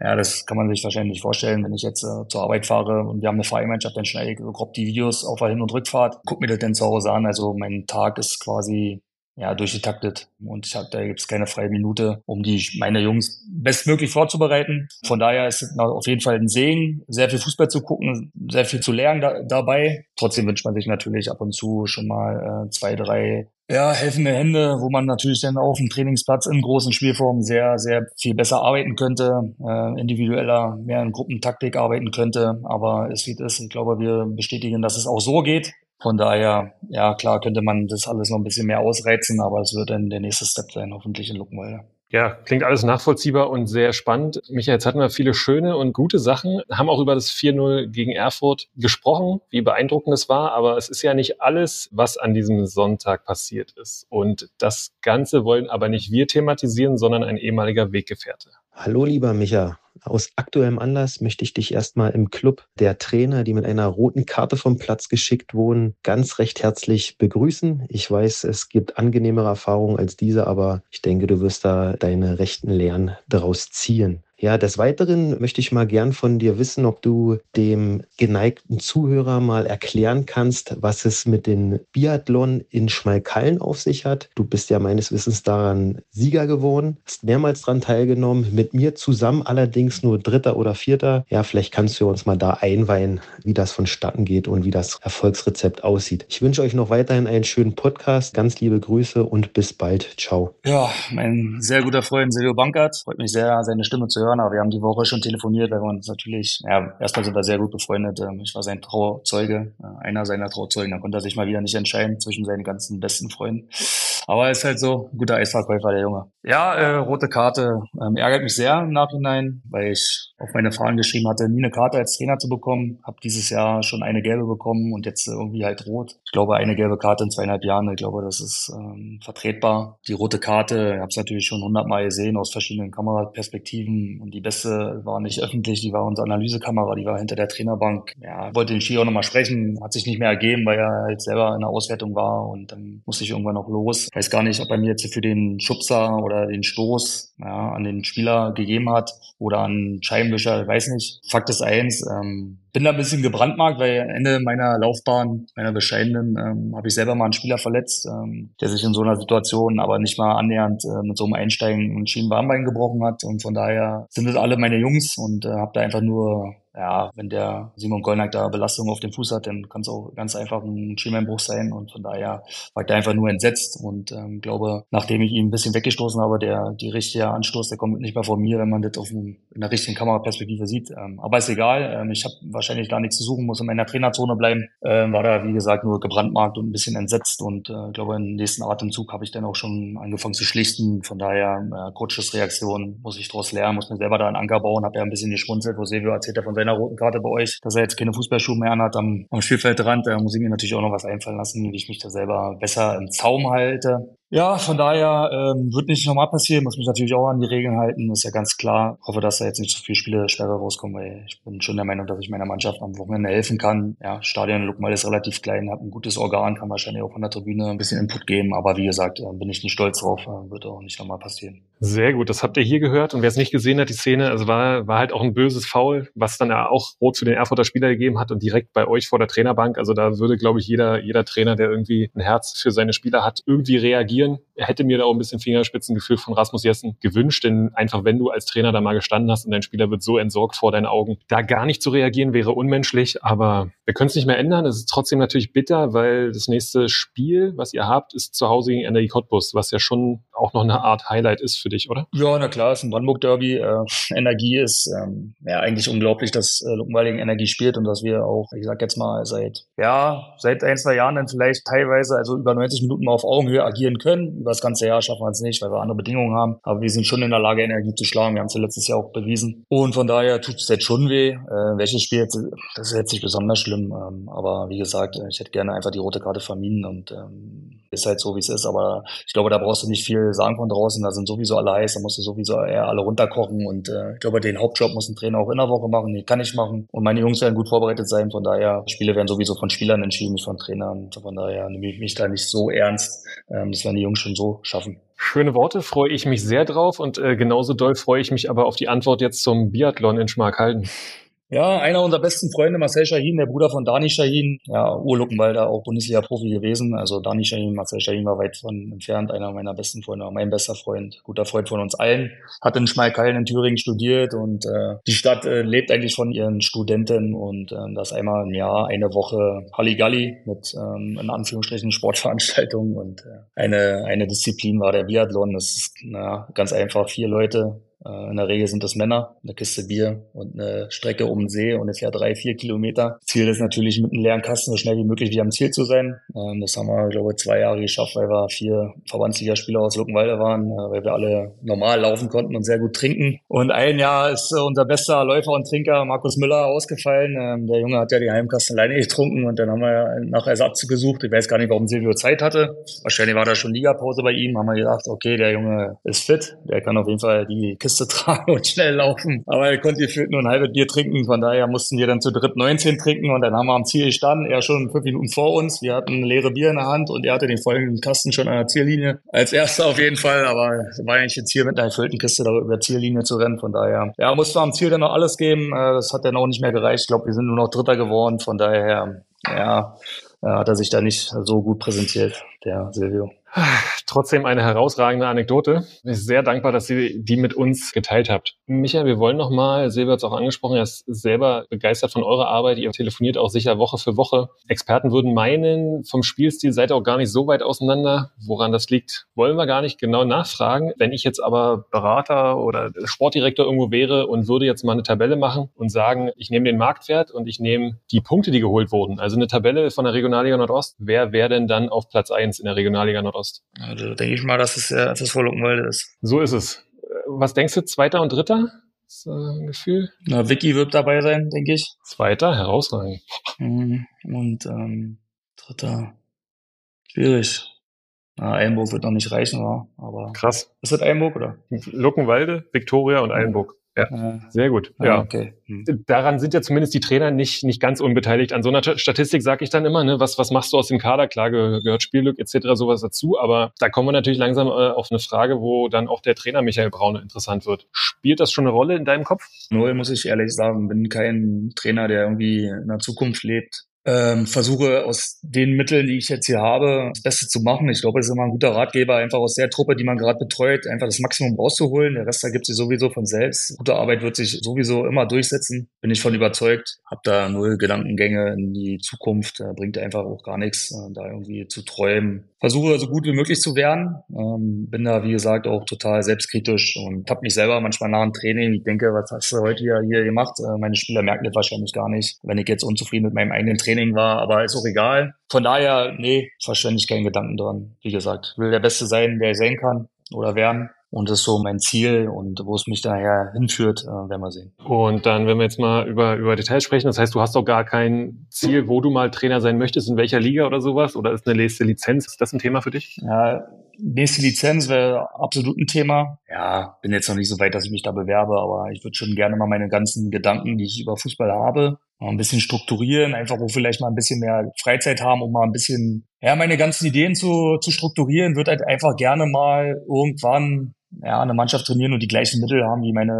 ja, das kann man sich wahrscheinlich nicht vorstellen, wenn ich jetzt äh, zur Arbeit fahre und wir haben eine Fahrgemeinschaft, dann schneide ich so grob die Videos auf der Hin- und Rückfahrt, guck mir das dann zu Hause an. Also mein Tag ist quasi ja, durchgetaktet. Und ich hab, da gibt es keine freie Minute, um die meine Jungs bestmöglich vorzubereiten. Von daher ist es auf jeden Fall ein Segen, sehr viel Fußball zu gucken, sehr viel zu lernen da, dabei. Trotzdem wünscht man sich natürlich ab und zu schon mal äh, zwei, drei ja, helfende Hände, wo man natürlich dann auf dem Trainingsplatz in großen Spielformen sehr, sehr viel besser arbeiten könnte, äh, individueller, mehr in Gruppentaktik arbeiten könnte. Aber es wie es ist. Ich glaube, wir bestätigen, dass es auch so geht. Von daher, ja klar, könnte man das alles noch ein bisschen mehr ausreizen, aber es wird dann der nächste Step sein, hoffentlich in Luckenwalde. Ja, klingt alles nachvollziehbar und sehr spannend. Michael, jetzt hatten wir viele schöne und gute Sachen, haben auch über das 4-0 gegen Erfurt gesprochen, wie beeindruckend es war, aber es ist ja nicht alles, was an diesem Sonntag passiert ist. Und das Ganze wollen aber nicht wir thematisieren, sondern ein ehemaliger Weggefährte. Hallo, lieber Micha. Aus aktuellem Anlass möchte ich dich erstmal im Club der Trainer, die mit einer roten Karte vom Platz geschickt wurden, ganz recht herzlich begrüßen. Ich weiß, es gibt angenehmere Erfahrungen als diese, aber ich denke, du wirst da deine rechten Lehren daraus ziehen. Ja, des Weiteren möchte ich mal gern von dir wissen, ob du dem geneigten Zuhörer mal erklären kannst, was es mit dem Biathlon in Schmalkallen auf sich hat. Du bist ja meines Wissens daran Sieger geworden, hast mehrmals daran teilgenommen, mit mir zusammen allerdings nur Dritter oder Vierter. Ja, vielleicht kannst du uns mal da einweihen, wie das vonstatten geht und wie das Erfolgsrezept aussieht. Ich wünsche euch noch weiterhin einen schönen Podcast. Ganz liebe Grüße und bis bald. Ciao. Ja, mein sehr guter Freund Silvio Bankert. Freut mich sehr, seine Stimme zu hören aber wir haben die Woche schon telefoniert, weil wir uns natürlich, ja, erstmal sind wir sehr gut befreundet. Ähm, ich war sein Trauzeuge, äh, einer seiner Trauzeugen. Da konnte er sich mal wieder nicht entscheiden zwischen seinen ganzen besten Freunden. Aber er ist halt so ein guter Eisverkäufer, der Junge. Ja, äh, rote Karte ähm, ärgert mich sehr im Nachhinein, weil ich auf meine Fragen geschrieben hatte, nie eine Karte als Trainer zu bekommen. Habe dieses Jahr schon eine gelbe bekommen und jetzt irgendwie halt rot. Ich glaube, eine gelbe Karte in zweieinhalb Jahren, ich glaube, das ist ähm, vertretbar. Die rote Karte, ich habe es natürlich schon hundertmal gesehen aus verschiedenen Kameraperspektiven und die beste war nicht öffentlich, die war unsere Analysekamera, die war hinter der Trainerbank. Ja, wollte den Ski auch nochmal sprechen, hat sich nicht mehr ergeben, weil er halt selber in der Auswertung war und dann musste ich irgendwann noch los. Weiß gar nicht, ob er mir jetzt für den Schubser oder den Stoß ja, an den Spieler gegeben hat oder an Scheibenwischer, ich weiß nicht. Fakt ist eins, ähm, bin da ein bisschen gebrandmarkt, weil Ende meiner Laufbahn, meiner bescheidenen, ähm, habe ich selber mal einen Spieler verletzt, ähm, der sich in so einer Situation aber nicht mal annähernd äh, mit so einem Einsteigen ein Schienenbarnbein gebrochen hat. Und von daher sind es alle meine Jungs und äh, habe da einfach nur ja, wenn der Simon Gollnack da Belastung auf dem Fuß hat, dann kann es auch ganz einfach ein Schienbeinbruch sein und von daher war ich da einfach nur entsetzt und ähm, glaube, nachdem ich ihn ein bisschen weggestoßen habe, der die richtige Anstoß, der kommt nicht mehr von mir, wenn man das auf dem, in der richtigen Kameraperspektive sieht. Ähm, aber ist egal, ähm, ich habe wahrscheinlich da nichts zu suchen, muss in meiner Trainerzone bleiben, ähm, war da wie gesagt nur gebrandmarkt und ein bisschen entsetzt und äh, glaube, im nächsten Atemzug habe ich dann auch schon angefangen zu schlichten. Von daher, äh, Coaches Reaktion, muss ich daraus lernen, muss mir selber da einen Anker bauen, habe ja ein bisschen geschmunzelt, wo Silvio erzählt hat von seiner roten Karte bei euch, dass er jetzt keine Fußballschuhe mehr anhat am, am Spielfeldrand. Da muss ich mir natürlich auch noch was einfallen lassen, wie ich mich da selber besser im Zaum halte. Ja, von daher ähm, wird nicht normal passieren, muss mich natürlich auch an die Regeln halten, ist ja ganz klar. Ich hoffe, dass da jetzt nicht so viele Spiele schwerer rauskommen, weil ich bin schon der Meinung, dass ich meiner Mannschaft am Wochenende helfen kann. Ja, Stadion Lukmal ist relativ klein, habe ein gutes Organ, kann wahrscheinlich auch von der Tribüne ein bisschen Input geben, aber wie gesagt, äh, bin ich nicht stolz drauf, äh, wird auch nicht nochmal passieren. Sehr gut, das habt ihr hier gehört und wer es nicht gesehen hat, die Szene, also war, war halt auch ein böses Foul, was dann auch rot für den Erfurter Spieler gegeben hat und direkt bei euch vor der Trainerbank. Also da würde, glaube ich, jeder, jeder Trainer, der irgendwie ein Herz für seine Spieler hat, irgendwie reagieren. Hätte mir da auch ein bisschen Fingerspitzengefühl von Rasmus Jessen gewünscht, denn einfach wenn du als Trainer da mal gestanden hast und dein Spieler wird so entsorgt vor deinen Augen, da gar nicht zu reagieren wäre unmenschlich, aber wir können es nicht mehr ändern. Es ist trotzdem natürlich bitter, weil das nächste Spiel, was ihr habt, ist zu Hause gegen Energie Cottbus, was ja schon auch noch eine Art Highlight ist für dich, oder? Ja, na klar, es ist ein Brandenburg-Derby. Äh, Energie ist ähm, ja eigentlich unglaublich, dass äh, Luckenwalding Energie spielt und dass wir auch, ich sag jetzt mal, seit ja, seit ein, zwei Jahren dann vielleicht teilweise, also über 90 Minuten mal auf Augenhöhe agieren können. Über das ganze Jahr schaffen wir es nicht, weil wir andere Bedingungen haben. Aber wir sind schon in der Lage, Energie zu schlagen. Wir haben es ja letztes Jahr auch bewiesen. Und von daher tut es jetzt schon weh. Äh, welches Spiel jetzt, das ist jetzt nicht besonders schlimm. Ähm, aber wie gesagt, ich hätte gerne einfach die rote Karte vermieden und ähm, ist halt so, wie es ist. Aber ich glaube, da brauchst du nicht viel sagen von draußen. Da sind sowieso alle heiß, da musst du sowieso eher alle runterkochen. Und äh, ich glaube, den Hauptjob muss ein Trainer auch in der Woche machen. Den kann ich machen. Und meine Jungs werden gut vorbereitet sein. Von daher, Spiele werden sowieso von Spielern entschieden, nicht von Trainern. Von daher nehme ich mich da nicht so ernst. Ähm, das werden die Jungs schon so schaffen. Schöne Worte, freue ich mich sehr drauf und äh, genauso doll freue ich mich aber auf die Antwort jetzt zum Biathlon in Schmarkhalden. Ja, einer unserer besten Freunde, Marcel Shahin, der Bruder von Dani Shahin, ja, Urluckenwalder, auch Bundesliga-Profi gewesen. Also Dani Shahin, Marcel Shahin war weit von entfernt, einer meiner besten Freunde, mein bester Freund, guter Freund von uns allen. Hat in Schmalkalden in Thüringen studiert und äh, die Stadt äh, lebt eigentlich von ihren Studenten und äh, das einmal im Jahr eine Woche Halligalli mit ähm, in Anführungsstrichen Sportveranstaltungen und äh, eine, eine Disziplin war der Biathlon. Das ist na, ganz einfach vier Leute in der Regel sind das Männer, eine Kiste Bier und eine Strecke um den See ungefähr drei, vier Kilometer. Ziel ist natürlich mit einem leeren Kasten so schnell wie möglich wieder am Ziel zu sein. Ähm, das haben wir, glaube ich, zwei Jahre geschafft, weil wir vier Verbandsligaspieler aus Luckenwalde waren, äh, weil wir alle normal laufen konnten und sehr gut trinken. Und ein Jahr ist äh, unser bester Läufer und Trinker Markus Müller ausgefallen. Ähm, der Junge hat ja die Heimkasten alleine getrunken und dann haben wir nach Ersatz gesucht. Ich weiß gar nicht, warum Silvio Zeit hatte. Wahrscheinlich war da schon Ligapause bei ihm. Haben wir gedacht, okay, der Junge ist fit, der kann auf jeden Fall die Kiste Kiste tragen und schnell laufen. Aber er konnte gefühlt nur ein halbes Bier trinken. Von daher mussten wir dann zu dritt 19 trinken und dann haben wir am Ziel gestanden. Er schon fünf Minuten vor uns. Wir hatten leere Bier in der Hand und er hatte den folgenden Kasten schon an der Ziellinie. Als erster auf jeden Fall. Aber war eigentlich jetzt hier mit einer erfüllten Kiste da über Ziellinie zu rennen. Von daher, ja, musste am Ziel dann noch alles geben. Äh, das hat dann auch nicht mehr gereicht. Ich glaube, wir sind nur noch Dritter geworden. Von daher, ja, hat er sich da nicht so gut präsentiert, der Silvio. Trotzdem eine herausragende Anekdote. Ich bin sehr dankbar, dass Sie die mit uns geteilt habt. Michael, wir wollen nochmal, Silvia hat es auch angesprochen, er ist selber begeistert von eurer Arbeit. Ihr telefoniert auch sicher Woche für Woche. Experten würden meinen, vom Spielstil seid ihr auch gar nicht so weit auseinander. Woran das liegt, wollen wir gar nicht genau nachfragen. Wenn ich jetzt aber Berater oder Sportdirektor irgendwo wäre und würde jetzt mal eine Tabelle machen und sagen, ich nehme den Marktwert und ich nehme die Punkte, die geholt wurden. Also eine Tabelle von der Regionalliga Nordost. Wer wäre denn dann auf Platz eins in der Regionalliga Nordost? Also denke ich mal, dass es ja FSV Luckenwalde ist. So ist es. Was denkst du, zweiter und dritter? Das, äh, Gefühl? Na, Vicky wird dabei sein, denke ich. Zweiter, herausragend. Mhm. Und ähm, dritter, schwierig. Na, Eilenburg wird noch nicht reichen, wa? aber Krass. ist das Eilenburg oder? Luckenwalde, Viktoria und Eilenburg. Ja, Ja. sehr gut. Ah, Ja. okay. Hm. Daran sind ja zumindest die Trainer nicht, nicht ganz unbeteiligt. An so einer Statistik sage ich dann immer, ne, was, was machst du aus dem Kader? Klar ge- gehört Spielglück etc. sowas dazu, aber da kommen wir natürlich langsam äh, auf eine Frage, wo dann auch der Trainer Michael Braune interessant wird. Spielt das schon eine Rolle in deinem Kopf? Null, muss ich ehrlich sagen. Bin kein Trainer, der irgendwie in der Zukunft lebt. Ähm, versuche aus den Mitteln, die ich jetzt hier habe, das Beste zu machen. Ich glaube, es ist immer ein guter Ratgeber, einfach aus der Truppe, die man gerade betreut, einfach das Maximum rauszuholen. Der Rest ergibt sich sowieso von selbst. Gute Arbeit wird sich sowieso immer durchsetzen. Bin ich von überzeugt. Hab da null Gedankengänge in die Zukunft. Bringt einfach auch gar nichts, äh, da irgendwie zu träumen. Versuche so gut wie möglich zu werden. Ähm, bin da, wie gesagt, auch total selbstkritisch und habe mich selber manchmal nach dem Training, ich denke, was hast du heute hier, hier gemacht? Äh, meine Spieler merken das wahrscheinlich gar nicht, wenn ich jetzt unzufrieden mit meinem eigenen Training war, aber ist auch egal. Von daher, nee, verschwende ich keinen Gedanken dran. Wie gesagt, will der Beste sein, der ich sein kann oder werden. Und das ist so mein Ziel und wo es mich daher hinführt, äh, werden wir sehen. Und dann, wenn wir jetzt mal über, über Details sprechen, das heißt, du hast doch gar kein Ziel, wo du mal Trainer sein möchtest, in welcher Liga oder sowas? Oder ist eine nächste Lizenz, ist das ein Thema für dich? Ja, nächste Lizenz wäre absolut ein Thema. Ja, bin jetzt noch nicht so weit, dass ich mich da bewerbe, aber ich würde schon gerne mal meine ganzen Gedanken, die ich über Fußball habe, mal ein bisschen strukturieren, einfach wo vielleicht mal ein bisschen mehr Freizeit haben, um mal ein bisschen, ja, meine ganzen Ideen zu, zu strukturieren, würde halt einfach gerne mal irgendwann ja, eine Mannschaft trainieren und die gleichen Mittel haben wie meine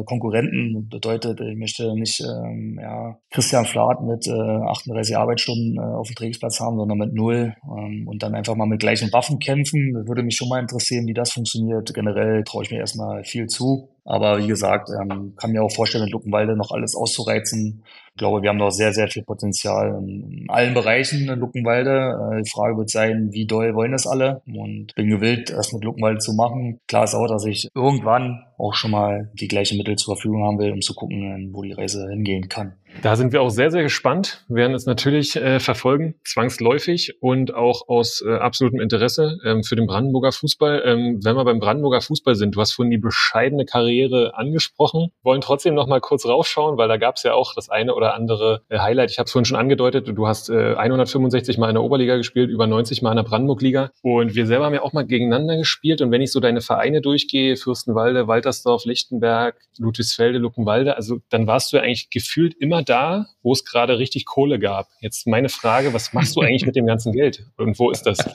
äh, Konkurrenten. Bedeutet, ich möchte nicht ähm, ja, Christian Flath mit äh, 38 Arbeitsstunden äh, auf dem Trainingsplatz haben, sondern mit null ähm, und dann einfach mal mit gleichen Waffen kämpfen. Das würde mich schon mal interessieren, wie das funktioniert. Generell traue ich mir erstmal viel zu. Aber wie gesagt, ähm, kann mir auch vorstellen, mit Luckenwalde noch alles auszureizen. Ich glaube, wir haben noch sehr, sehr viel Potenzial in allen Bereichen in Luckenwalde. Äh, die Frage wird sein, wie doll wollen das alle? Und bin gewillt, das mit Luckenwalde zu machen. Klar ist auch, dass ich irgendwann auch schon mal die gleichen Mittel zur Verfügung haben will, um zu gucken, wo die Reise hingehen kann. Da sind wir auch sehr, sehr gespannt. Werden es natürlich äh, verfolgen, zwangsläufig und auch aus äh, absolutem Interesse ähm, für den Brandenburger Fußball. Ähm, wenn wir beim Brandenburger Fußball sind, du hast vorhin die bescheidene Karriere angesprochen, wollen trotzdem noch mal kurz raufschauen, weil da gab es ja auch das eine oder andere äh, Highlight. Ich habe es vorhin schon angedeutet, du hast äh, 165 Mal in der Oberliga gespielt, über 90 Mal in der Brandenburg-Liga und wir selber haben ja auch mal gegeneinander gespielt und wenn ich so deine Vereine durchgehe, Fürstenwalde, Waltersdorf, Lichtenberg, Ludwigsfelde, Luckenwalde, also dann warst du ja eigentlich gefühlt immer da, wo es gerade richtig Kohle gab. Jetzt meine Frage, was machst du eigentlich mit dem ganzen Geld? Und wo ist das?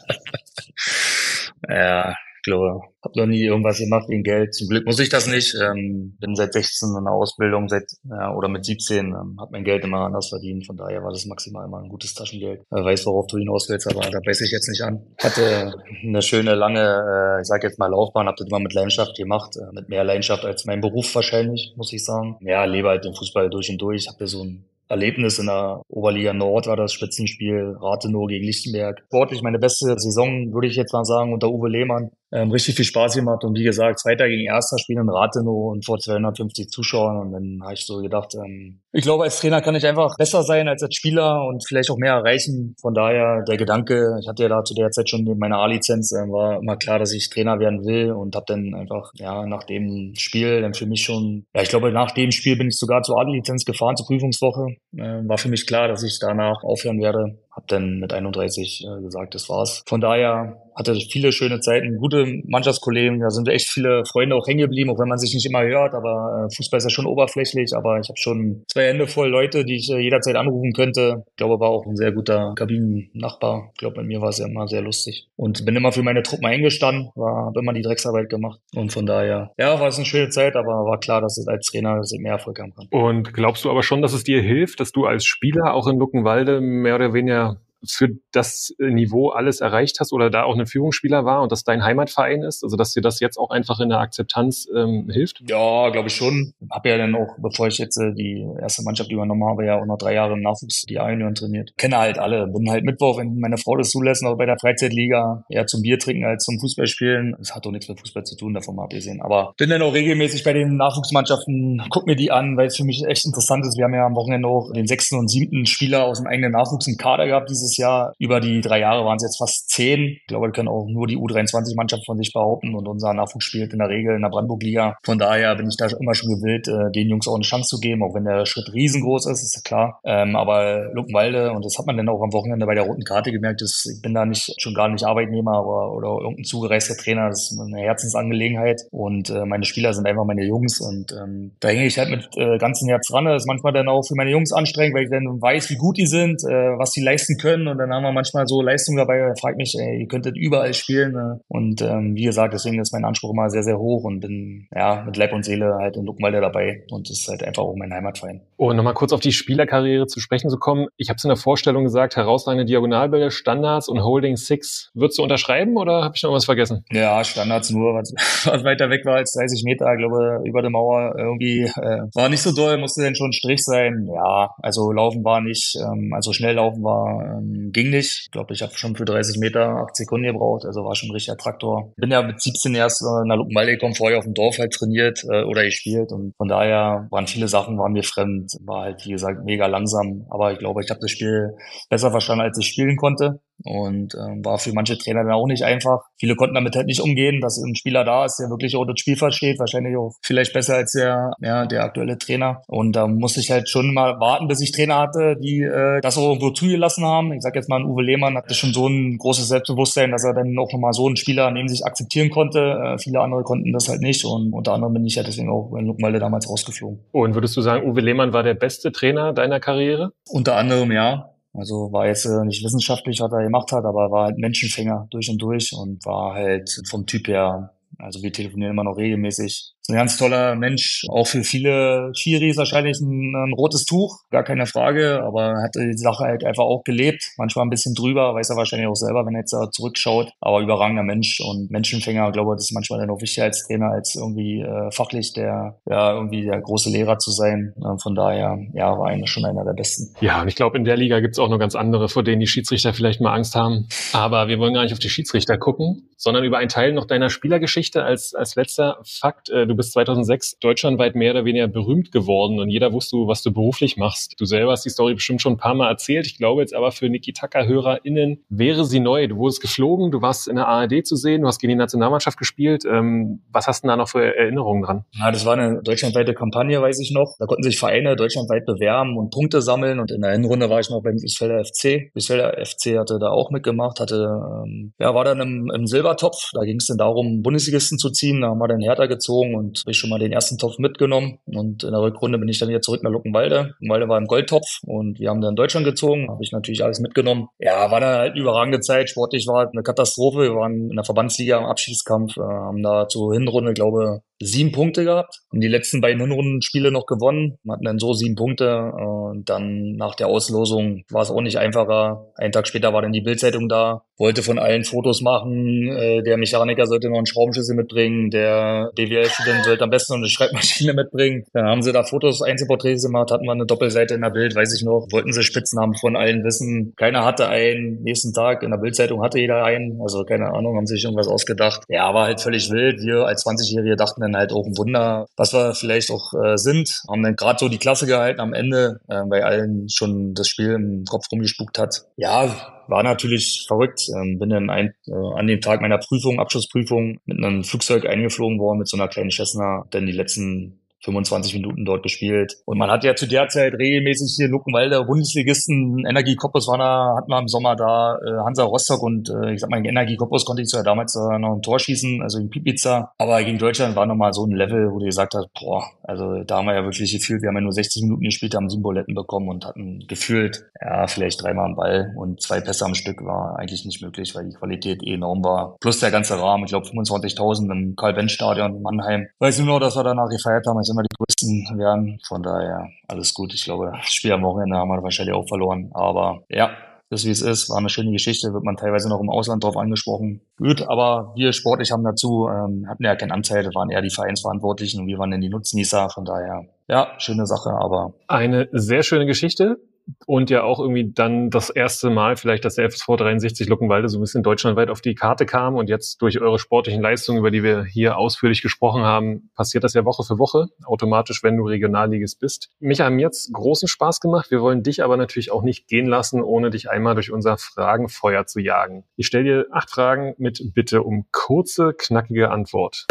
Ja, ich glaube, habe noch nie irgendwas gemacht wegen Geld. Zum Glück muss ich das nicht. Ähm, bin seit 16 in der Ausbildung, seit ja, oder mit 17 ähm, habe mein Geld immer anders verdient. Von daher war das maximal immer ein gutes Taschengeld. Äh, weiß, worauf du hinaus willst, aber da beiß ich jetzt nicht an. Hatte eine schöne lange, äh, ich sag jetzt mal Laufbahn, habe das immer mit Leidenschaft gemacht, äh, mit mehr Leidenschaft als mein Beruf wahrscheinlich, muss ich sagen. Ja, lebe halt den Fußball durch und durch. Habe so ein Erlebnis in der Oberliga Nord war das Spitzenspiel Rathenow gegen Lichtenberg. Sportlich meine beste Saison, würde ich jetzt mal sagen, unter Uwe Lehmann. Ähm, richtig viel Spaß gemacht und wie gesagt, zweiter gegen erster Spiel in Rathenow und vor 250 Zuschauern und dann habe ich so gedacht, ähm, ich glaube, als Trainer kann ich einfach besser sein als als Spieler und vielleicht auch mehr erreichen. Von daher der Gedanke, ich hatte ja da zu der Zeit schon meine A-Lizenz, äh, war immer klar, dass ich Trainer werden will und habe dann einfach, ja, nach dem Spiel dann für mich schon, ja, ich glaube, nach dem Spiel bin ich sogar zur A-Lizenz gefahren, zur Prüfungswoche. Äh, war für mich klar, dass ich danach aufhören werde. Hab dann mit 31 äh, gesagt, das war's. Von daher hatte viele schöne Zeiten, gute Mannschaftskollegen, da sind echt viele Freunde auch hängen geblieben, auch wenn man sich nicht immer hört, aber äh, Fußball ist ja schon oberflächlich, aber ich habe schon zwei Hände voll Leute, die ich äh, jederzeit anrufen könnte. Ich glaube, war auch ein sehr guter Kabinennachbar. Ich glaube, bei mir war es ja immer sehr lustig und bin immer für meine Truppen eingestanden, habe immer die Drecksarbeit gemacht und von daher, ja, war es eine schöne Zeit, aber war klar, dass es als Trainer dass mehr Erfolg haben kann. Und glaubst du aber schon, dass es dir hilft, dass du als Spieler auch in Luckenwalde mehr oder weniger für das Niveau alles erreicht hast oder da auch ein Führungsspieler war und das dein Heimatverein ist? Also dass dir das jetzt auch einfach in der Akzeptanz ähm, hilft? Ja, glaube ich schon. Habe ja dann auch, bevor ich jetzt äh, die erste Mannschaft übernommen habe, ja auch noch drei Jahre im Nachwuchs die A-Junioren trainiert. Kenne halt alle. Bin halt Mittwoch, wenn meine Frau das zulässt, noch bei der Freizeitliga eher zum Bier trinken als zum Fußball spielen. Das hat doch nichts mit Fußball zu tun, davon mal abgesehen. Aber bin dann auch regelmäßig bei den Nachwuchsmannschaften, guck mir die an, weil es für mich echt interessant ist. Wir haben ja am Wochenende auch den sechsten und siebten Spieler aus dem eigenen Nachwuchs im Kader gehabt dieses letztes Jahr. Über die drei Jahre waren es jetzt fast zehn. Ich glaube, wir können auch nur die U23-Mannschaft von sich behaupten und unser Nachwuchs spielt in der Regel in der Brandenburg-Liga. Von daher bin ich da immer schon gewillt, äh, den Jungs auch eine Chance zu geben, auch wenn der Schritt riesengroß ist, ist klar. Ähm, aber Luckenwalde, und das hat man dann auch am Wochenende bei der roten Karte gemerkt, ist, ich bin da nicht schon gar nicht Arbeitnehmer aber, oder irgendein zugereister Trainer, das ist eine Herzensangelegenheit und äh, meine Spieler sind einfach meine Jungs und ähm, da hänge ich halt mit äh, ganzem Herz dran. Das ist manchmal dann auch für meine Jungs anstrengend, weil ich dann weiß, wie gut die sind, was die leisten können und dann haben wir manchmal so Leistungen dabei, da fragt mich, ey, ihr könntet überall spielen äh, und ähm, wie gesagt, deswegen ist mein Anspruch immer sehr, sehr hoch und bin ja mit Leib und Seele halt in Luckenwalde dabei und das ist halt einfach auch mein Heimatverein. Oh, nochmal kurz auf die Spielerkarriere zu sprechen zu kommen. Ich habe es in der Vorstellung gesagt, herausragende Diagonalbälle, Standards und Holding Six. Würdest du unterschreiben oder habe ich noch was vergessen? Ja, Standards nur, was, was weiter weg war als 30 Meter, ich glaube, über der Mauer irgendwie äh, war nicht so doll, musste denn schon ein Strich sein. Ja, also laufen war nicht, ähm, also schnell laufen war, ähm, ging nicht. Ich glaube, ich habe schon für 30 Meter acht Sekunden gebraucht, also war schon ein richtiger Traktor. Bin ja mit 17 erst äh, nach Luckenwalde gekommen, vorher auf dem Dorf halt trainiert äh, oder gespielt. Und von daher waren viele Sachen waren mir fremd, war halt wie gesagt mega langsam, aber ich glaube, ich habe das Spiel besser verstanden, als ich spielen konnte und ähm, war für manche Trainer dann auch nicht einfach. Viele konnten damit halt nicht umgehen, dass ein Spieler da ist, der wirklich auch das Spiel versteht, wahrscheinlich auch vielleicht besser als der, ja, der aktuelle Trainer. Und da musste ich halt schon mal warten, bis ich Trainer hatte, die äh, das auch irgendwo zugelassen haben. Ich sag jetzt mal, Uwe Lehmann hatte schon so ein großes Selbstbewusstsein, dass er dann auch nochmal so einen Spieler neben sich akzeptieren konnte. Äh, viele andere konnten das halt nicht und unter anderem bin ich ja deswegen auch in Luckenwalde damals rausgeflogen. Und würdest du sagen, Uwe Lehmann war der beste Trainer deiner Karriere? Unter anderem, ja. Also war jetzt äh, nicht wissenschaftlich, was er gemacht hat, aber war halt Menschenfänger durch und durch und war halt vom Typ her, also wir telefonieren immer noch regelmäßig, ein ganz toller Mensch, auch für viele Schiris wahrscheinlich ein, ein, rotes Tuch, gar keine Frage, aber er hat die Sache halt einfach auch gelebt, manchmal ein bisschen drüber, weiß er wahrscheinlich auch selber, wenn er jetzt zurückschaut, aber überragender Mensch und Menschenfänger, glaube ich, das ist manchmal dann auch wichtiger als Trainer, als irgendwie äh, fachlich der, ja, irgendwie der große Lehrer zu sein. von daher, ja, war einer schon einer der Besten. Ja, und ich glaube, in der Liga gibt's auch noch ganz andere, vor denen die Schiedsrichter vielleicht mal Angst haben. Aber wir wollen gar nicht auf die Schiedsrichter gucken, sondern über einen Teil noch deiner Spielergeschichte als, als letzter Fakt. Äh, du bist 2006 deutschlandweit mehr oder weniger berühmt geworden und jeder wusste, was du beruflich machst. Du selber hast die Story bestimmt schon ein paar Mal erzählt. Ich glaube jetzt aber für Niki Tucker-HörerInnen wäre sie neu. Du wurdest geflogen, du warst in der ARD zu sehen, du hast gegen die Nationalmannschaft gespielt. Ähm, was hast du da noch für Erinnerungen dran? Ja, das war eine deutschlandweite Kampagne, weiß ich noch. Da konnten sich Vereine deutschlandweit bewerben und Punkte sammeln und in der Hinrunde war ich noch beim Biesfelder FC. Biesfelder FC hatte da auch mitgemacht, hatte, ähm, ja, war dann im, im Silbertopf. Da ging es dann darum, Bundesligisten zu ziehen. Da haben wir dann Hertha gezogen und habe ich schon mal den ersten Topf mitgenommen. Und in der Rückrunde bin ich dann wieder zurück nach Luckenwalde. Luckenwalde war im Goldtopf und wir haben dann Deutschland gezogen. Habe ich natürlich alles mitgenommen. Ja, war dann halt eine überragende Zeit. Sportlich war eine Katastrophe. Wir waren in der Verbandsliga im Abschiedskampf, äh, haben da zur Hinrunde, glaube sieben Punkte gehabt, haben die letzten beiden Hinrundenspiele noch gewonnen, hatten dann so sieben Punkte und dann nach der Auslosung war es auch nicht einfacher. Einen Tag später war dann die Bildzeitung da, wollte von allen Fotos machen, äh, der Mechaniker sollte noch einen Schraubenschlüssel mitbringen, der BWL-Student sollte am besten noch eine Schreibmaschine mitbringen. Dann haben sie da Fotos, Einzelporträts gemacht, hatten wir eine Doppelseite in der Bild, weiß ich noch, wollten sie Spitznamen von allen wissen. Keiner hatte einen, nächsten Tag in der Bildzeitung hatte jeder einen, also keine Ahnung, haben sich irgendwas ausgedacht. Ja, war halt völlig wild. Wir als 20-Jährige dachten dann halt auch ein Wunder, was wir vielleicht auch äh, sind. Haben dann gerade so die Klasse gehalten am Ende, äh, weil allen schon das Spiel im Kopf rumgespuckt hat. Ja, war natürlich verrückt. Ähm, bin dann ein, äh, an dem Tag meiner Prüfung, Abschlussprüfung, mit einem Flugzeug eingeflogen worden, mit so einer kleinen Cessna, denn die letzten 25 Minuten dort gespielt. Und man hat ja zu der Zeit regelmäßig hier Luckenwalder Bundesligisten, Energie Cottbus war da, hatten wir im Sommer da, äh, Hansa Rostock und äh, ich sag mal, Energie Cottbus konnte ich zwar damals äh, noch ein Tor schießen, also in Pipiza, aber gegen Deutschland war nochmal so ein Level, wo du gesagt hast, boah, also da haben wir ja wirklich gefühlt, wir haben ja nur 60 Minuten gespielt, haben sieben Buletten bekommen und hatten gefühlt, ja, vielleicht dreimal am Ball und zwei Pässe am Stück war eigentlich nicht möglich, weil die Qualität eh enorm war. Plus der ganze Rahmen, ich glaube 25.000 im Karl-Benz-Stadion in Mannheim. Weiß nur, dass wir danach gefeiert haben, immer die größten werden. Von daher alles gut. Ich glaube, das Spiel am Wochenende haben wir wahrscheinlich auch verloren. Aber ja, das wie es ist, war eine schöne Geschichte, wird man teilweise noch im Ausland drauf angesprochen. Gut, aber wir sportlich haben dazu, ähm, hatten ja keinen Anteil, waren eher die Vereinsverantwortlichen und wir waren dann die Nutznießer, von daher, ja, schöne Sache, aber. Eine sehr schöne Geschichte. Und ja auch irgendwie dann das erste Mal vielleicht, dass der FSV 63 Luckenwalde so ein bisschen deutschlandweit auf die Karte kam und jetzt durch eure sportlichen Leistungen, über die wir hier ausführlich gesprochen haben, passiert das ja Woche für Woche automatisch, wenn du Regionalligist bist. Mich haben jetzt großen Spaß gemacht. Wir wollen dich aber natürlich auch nicht gehen lassen, ohne dich einmal durch unser Fragenfeuer zu jagen. Ich stelle dir acht Fragen mit Bitte um kurze, knackige Antwort.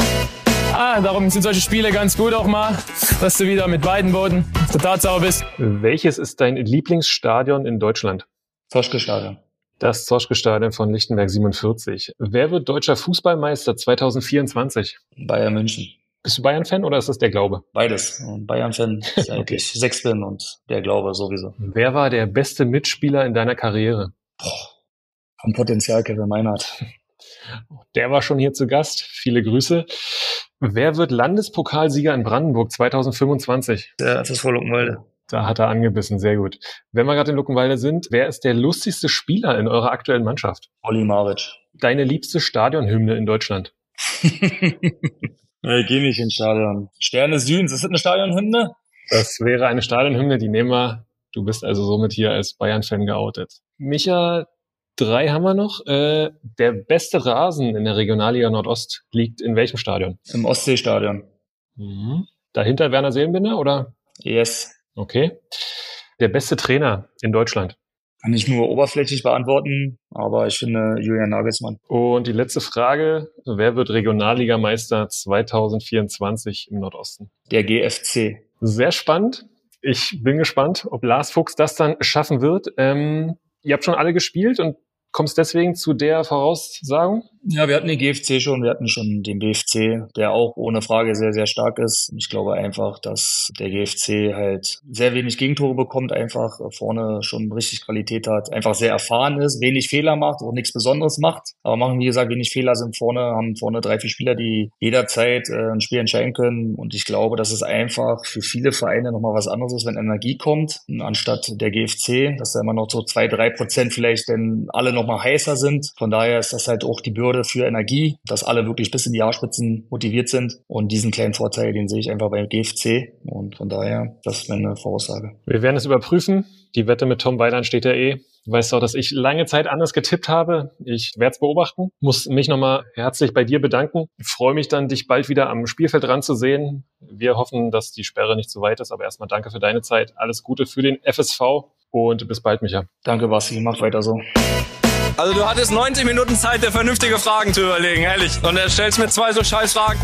Ah, darum sind solche Spiele ganz gut auch mal, dass du wieder mit beiden Boden auf der Tatsache bist. Welches ist dein Lieblingsstadion in Deutschland? Zoschke-Stadion. Das Zoschke-Stadion von Lichtenberg 47. Wer wird deutscher Fußballmeister 2024? Bayern München. Bist du Bayern-Fan oder ist das der Glaube? Beides. Bayern-Fan, seit Okay. ich sechs bin und der Glaube sowieso. Wer war der beste Mitspieler in deiner Karriere? Vom Potenzial Kevin Meinhardt. Der war schon hier zu Gast. Viele Grüße. Wer wird Landespokalsieger in Brandenburg 2025? Der FSV Luckenwalde. Da hat er angebissen, sehr gut. Wenn wir gerade in Luckenwalde sind, wer ist der lustigste Spieler in eurer aktuellen Mannschaft? Olli Maric. Deine liebste Stadionhymne in Deutschland? Ja, ich geh nicht ins Stadion. Sterne Südens, ist das eine Stadionhymne? Das wäre eine Stadionhymne, die nehmen wir. Du bist also somit hier als Bayern-Fan geoutet. Micha, drei haben wir noch. Äh, der beste Rasen in der Regionalliga Nordost liegt in welchem Stadion? Im Ostseestadion. Mhm. Dahinter Werner Seelenbinder oder? Yes. Okay. Der beste Trainer in Deutschland. Kann ich nur oberflächlich beantworten, aber ich finde Julian Nagelsmann. Und die letzte Frage. Wer wird Regionalligameister 2024 im Nordosten? Der GFC. Sehr spannend. Ich bin gespannt, ob Lars Fuchs das dann schaffen wird. Ähm, ihr habt schon alle gespielt und kommst deswegen zu der Voraussagung? Ja, wir hatten den GFC schon, wir hatten schon den BFC, der auch ohne Frage sehr, sehr stark ist. Ich glaube einfach, dass der GFC halt sehr wenig Gegentore bekommt, einfach vorne schon richtig Qualität hat, einfach sehr erfahren ist, wenig Fehler macht, auch nichts Besonderes macht. Aber machen, wie gesagt, wenig Fehler sind vorne, haben vorne drei, vier Spieler, die jederzeit äh, ein Spiel entscheiden können. Und ich glaube, dass es einfach für viele Vereine nochmal was anderes ist, wenn Energie kommt, anstatt der GFC, dass da immer noch so zwei, drei Prozent vielleicht denn alle nochmal heißer sind. Von daher ist das halt auch die Bürde für Energie, dass alle wirklich bis in die Jahrspitzen motiviert sind. Und diesen kleinen Vorteil, den sehe ich einfach beim GFC. Und von daher, das ist meine Voraussage. Wir werden es überprüfen. Die Wette mit Tom Weiland steht ja eh. Du weißt auch, dass ich lange Zeit anders getippt habe. Ich werde es beobachten. Muss mich nochmal herzlich bei dir bedanken. Ich freue mich dann, dich bald wieder am Spielfeld dran zu sehen. Wir hoffen, dass die Sperre nicht zu weit ist. Aber erstmal danke für deine Zeit. Alles Gute für den FSV und bis bald, Micha. Danke, Basti. Macht weiter so. Also du hattest 90 Minuten Zeit, dir vernünftige Fragen zu überlegen, ehrlich. Und er stellst mir zwei so scheiß Fragen.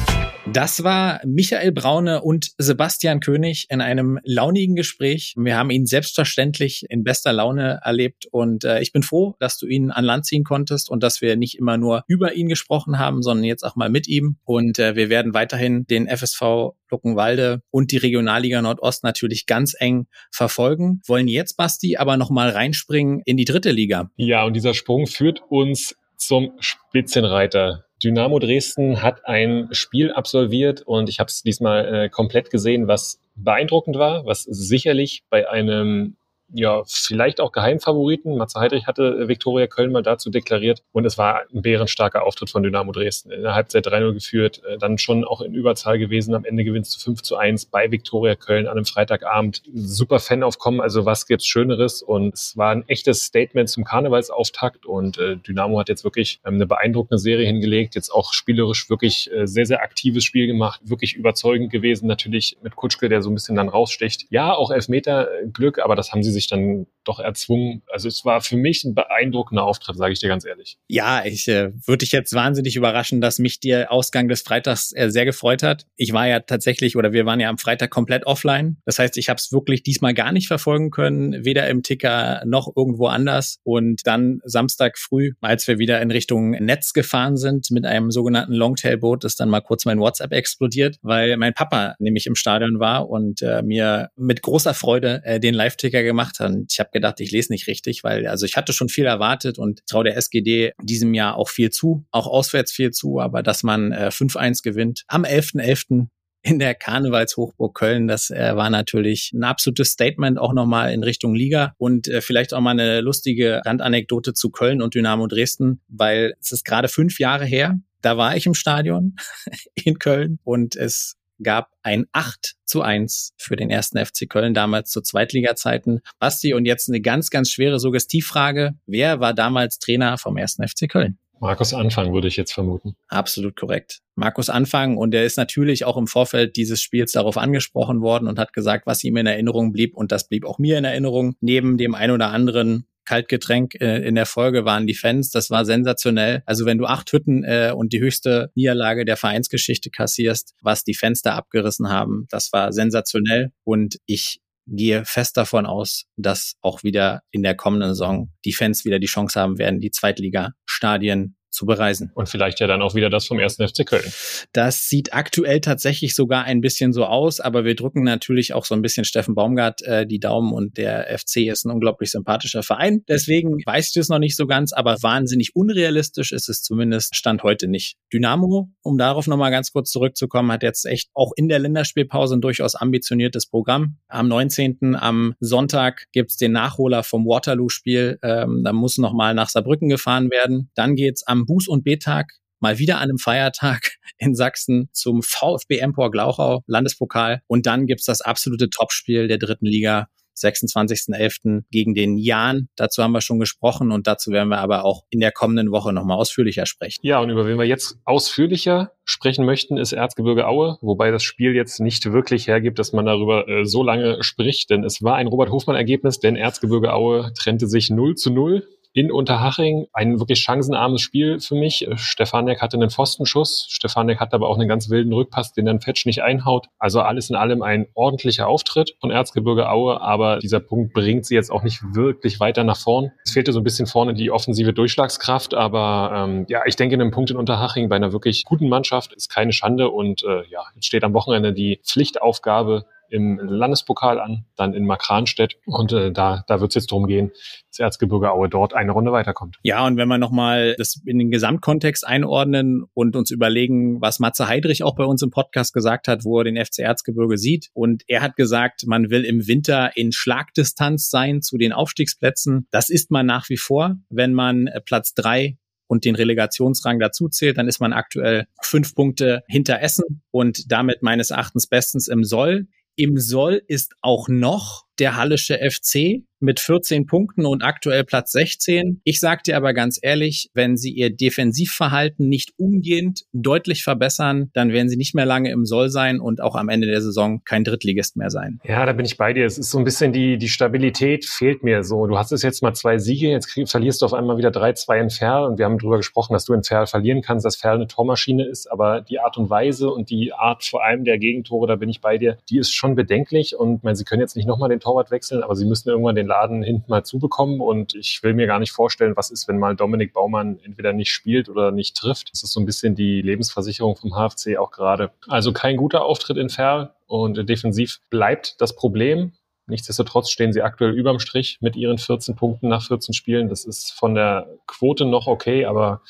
Das war Michael Braune und Sebastian König in einem launigen Gespräch. Wir haben ihn selbstverständlich in bester Laune erlebt und äh, ich bin froh, dass du ihn an Land ziehen konntest und dass wir nicht immer nur über ihn gesprochen haben, sondern jetzt auch mal mit ihm. Und äh, wir werden weiterhin den FSV Luckenwalde und die Regionalliga Nordost natürlich ganz eng verfolgen. Wollen jetzt, Basti, aber nochmal reinspringen in die dritte Liga. Ja, und dieser Sprung führt uns zum Spitzenreiter. Dynamo Dresden hat ein Spiel absolviert und ich habe es diesmal äh, komplett gesehen, was beeindruckend war, was sicherlich bei einem ja, vielleicht auch Geheimfavoriten. Matze Heidrich hatte äh, Viktoria Köln mal dazu deklariert. Und es war ein bärenstarker Auftritt von Dynamo Dresden. In der Halbzeit 3-0 geführt, äh, dann schon auch in Überzahl gewesen. Am Ende gewinnst du 5 zu 1 bei Viktoria Köln an einem Freitagabend. Super Fanaufkommen, also was gibt's Schöneres? Und es war ein echtes Statement zum Karnevalsauftakt. Und äh, Dynamo hat jetzt wirklich ähm, eine beeindruckende Serie hingelegt. Jetzt auch spielerisch wirklich sehr, sehr aktives Spiel gemacht. Wirklich überzeugend gewesen. Natürlich mit Kutschke, der so ein bisschen dann raussticht. Ja, auch Elfmeter Glück, aber das haben sie sich dann doch erzwungen. Also es war für mich ein beeindruckender Auftritt, sage ich dir ganz ehrlich. Ja, ich äh, würde dich jetzt wahnsinnig überraschen, dass mich der Ausgang des Freitags äh, sehr gefreut hat. Ich war ja tatsächlich oder wir waren ja am Freitag komplett offline. Das heißt, ich habe es wirklich diesmal gar nicht verfolgen können, weder im Ticker noch irgendwo anders. Und dann Samstag früh, als wir wieder in Richtung Netz gefahren sind mit einem sogenannten Longtailboot, ist dann mal kurz mein WhatsApp explodiert, weil mein Papa nämlich im Stadion war und äh, mir mit großer Freude äh, den Live-Ticker gemacht hat. Und ich habe gedacht, ich lese nicht richtig, weil also ich hatte schon viel erwartet und traue der SGD diesem Jahr auch viel zu, auch auswärts viel zu, aber dass man äh, 5-1 gewinnt am 11.11. in der Karnevalshochburg Köln. Das äh, war natürlich ein absolutes Statement auch nochmal in Richtung Liga und äh, vielleicht auch mal eine lustige Randanekdote zu Köln und Dynamo Dresden, weil es ist gerade fünf Jahre her. Da war ich im Stadion in Köln und es gab ein 8 zu 1 für den ersten FC Köln damals zu Zweitliga-Zeiten. Basti, und jetzt eine ganz, ganz schwere Suggestivfrage. Wer war damals Trainer vom ersten FC Köln? Markus Anfang würde ich jetzt vermuten. Absolut korrekt. Markus Anfang und er ist natürlich auch im Vorfeld dieses Spiels darauf angesprochen worden und hat gesagt, was ihm in Erinnerung blieb und das blieb auch mir in Erinnerung. Neben dem ein oder anderen Kaltgetränk äh, in der Folge waren die Fans. Das war sensationell. Also wenn du acht Hütten äh, und die höchste Niederlage der Vereinsgeschichte kassierst, was die Fans da abgerissen haben, das war sensationell. Und ich gehe fest davon aus, dass auch wieder in der kommenden Saison die Fans wieder die Chance haben werden, die Zweitliga-Stadien zu bereisen. Und vielleicht ja dann auch wieder das vom ersten FC Köln. Das sieht aktuell tatsächlich sogar ein bisschen so aus, aber wir drücken natürlich auch so ein bisschen Steffen Baumgart äh, die Daumen und der FC ist ein unglaublich sympathischer Verein. Deswegen weiß ich es noch nicht so ganz, aber wahnsinnig unrealistisch ist es zumindest Stand heute nicht. Dynamo, um darauf nochmal ganz kurz zurückzukommen, hat jetzt echt auch in der Länderspielpause ein durchaus ambitioniertes Programm. Am 19. am Sonntag gibt's den Nachholer vom Waterloo-Spiel. Ähm, da muss nochmal nach Saarbrücken gefahren werden. Dann geht's am Buß- und B-Tag mal wieder an einem Feiertag in Sachsen zum VfB Empor Glauchau Landespokal. Und dann gibt's das absolute Topspiel der dritten Liga 26.11. gegen den Jan. Dazu haben wir schon gesprochen und dazu werden wir aber auch in der kommenden Woche nochmal ausführlicher sprechen. Ja, und über wen wir jetzt ausführlicher sprechen möchten, ist Erzgebirge Aue, wobei das Spiel jetzt nicht wirklich hergibt, dass man darüber äh, so lange spricht, denn es war ein Robert Hofmann-Ergebnis, denn Erzgebirge Aue trennte sich 0 zu 0 in Unterhaching. Ein wirklich chancenarmes Spiel für mich. Stefanek hatte einen Pfostenschuss. Stefanek hat aber auch einen ganz wilden Rückpass, den dann Fetsch nicht einhaut. Also alles in allem ein ordentlicher Auftritt von Erzgebirge Aue, aber dieser Punkt bringt sie jetzt auch nicht wirklich weiter nach vorn. Es fehlte so ein bisschen vorne die offensive Durchschlagskraft, aber ähm, ja, ich denke, einem Punkt in Unterhaching bei einer wirklich guten Mannschaft ist keine Schande und äh, ja, jetzt steht am Wochenende die Pflichtaufgabe im Landespokal an, dann in Makranstedt. Und äh, da, da wird es jetzt darum gehen, dass Erzgebirge Aue dort eine Runde weiterkommt. Ja, und wenn wir nochmal das in den Gesamtkontext einordnen und uns überlegen, was Matze Heidrich auch bei uns im Podcast gesagt hat, wo er den FC Erzgebirge sieht. Und er hat gesagt, man will im Winter in Schlagdistanz sein zu den Aufstiegsplätzen. Das ist man nach wie vor, wenn man äh, Platz drei und den Relegationsrang dazu zählt, dann ist man aktuell fünf Punkte hinter Essen und damit meines Erachtens bestens im Soll. Im Soll ist auch noch der Hallische FC mit 14 Punkten und aktuell Platz 16. Ich sage dir aber ganz ehrlich, wenn sie ihr Defensivverhalten nicht umgehend deutlich verbessern, dann werden sie nicht mehr lange im Soll sein und auch am Ende der Saison kein Drittligist mehr sein. Ja, da bin ich bei dir. Es ist so ein bisschen die, die Stabilität fehlt mir so. Du hast es jetzt mal zwei Siege, jetzt krieg, verlierst du auf einmal wieder 3-2 in Ferl und wir haben darüber gesprochen, dass du in Ferl verlieren kannst, dass Ferl eine Tormaschine ist, aber die Art und Weise und die Art vor allem der Gegentore, da bin ich bei dir, die ist schon bedenklich und meine, sie können jetzt nicht nochmal den Torwart wechseln, aber sie müssen irgendwann den Laden hinten mal zubekommen. Und ich will mir gar nicht vorstellen, was ist, wenn mal Dominik Baumann entweder nicht spielt oder nicht trifft. Das ist so ein bisschen die Lebensversicherung vom HFC auch gerade. Also kein guter Auftritt in Ferl. Und defensiv bleibt das Problem. Nichtsdestotrotz stehen sie aktuell überm Strich mit ihren 14 Punkten nach 14 Spielen. Das ist von der Quote noch okay, aber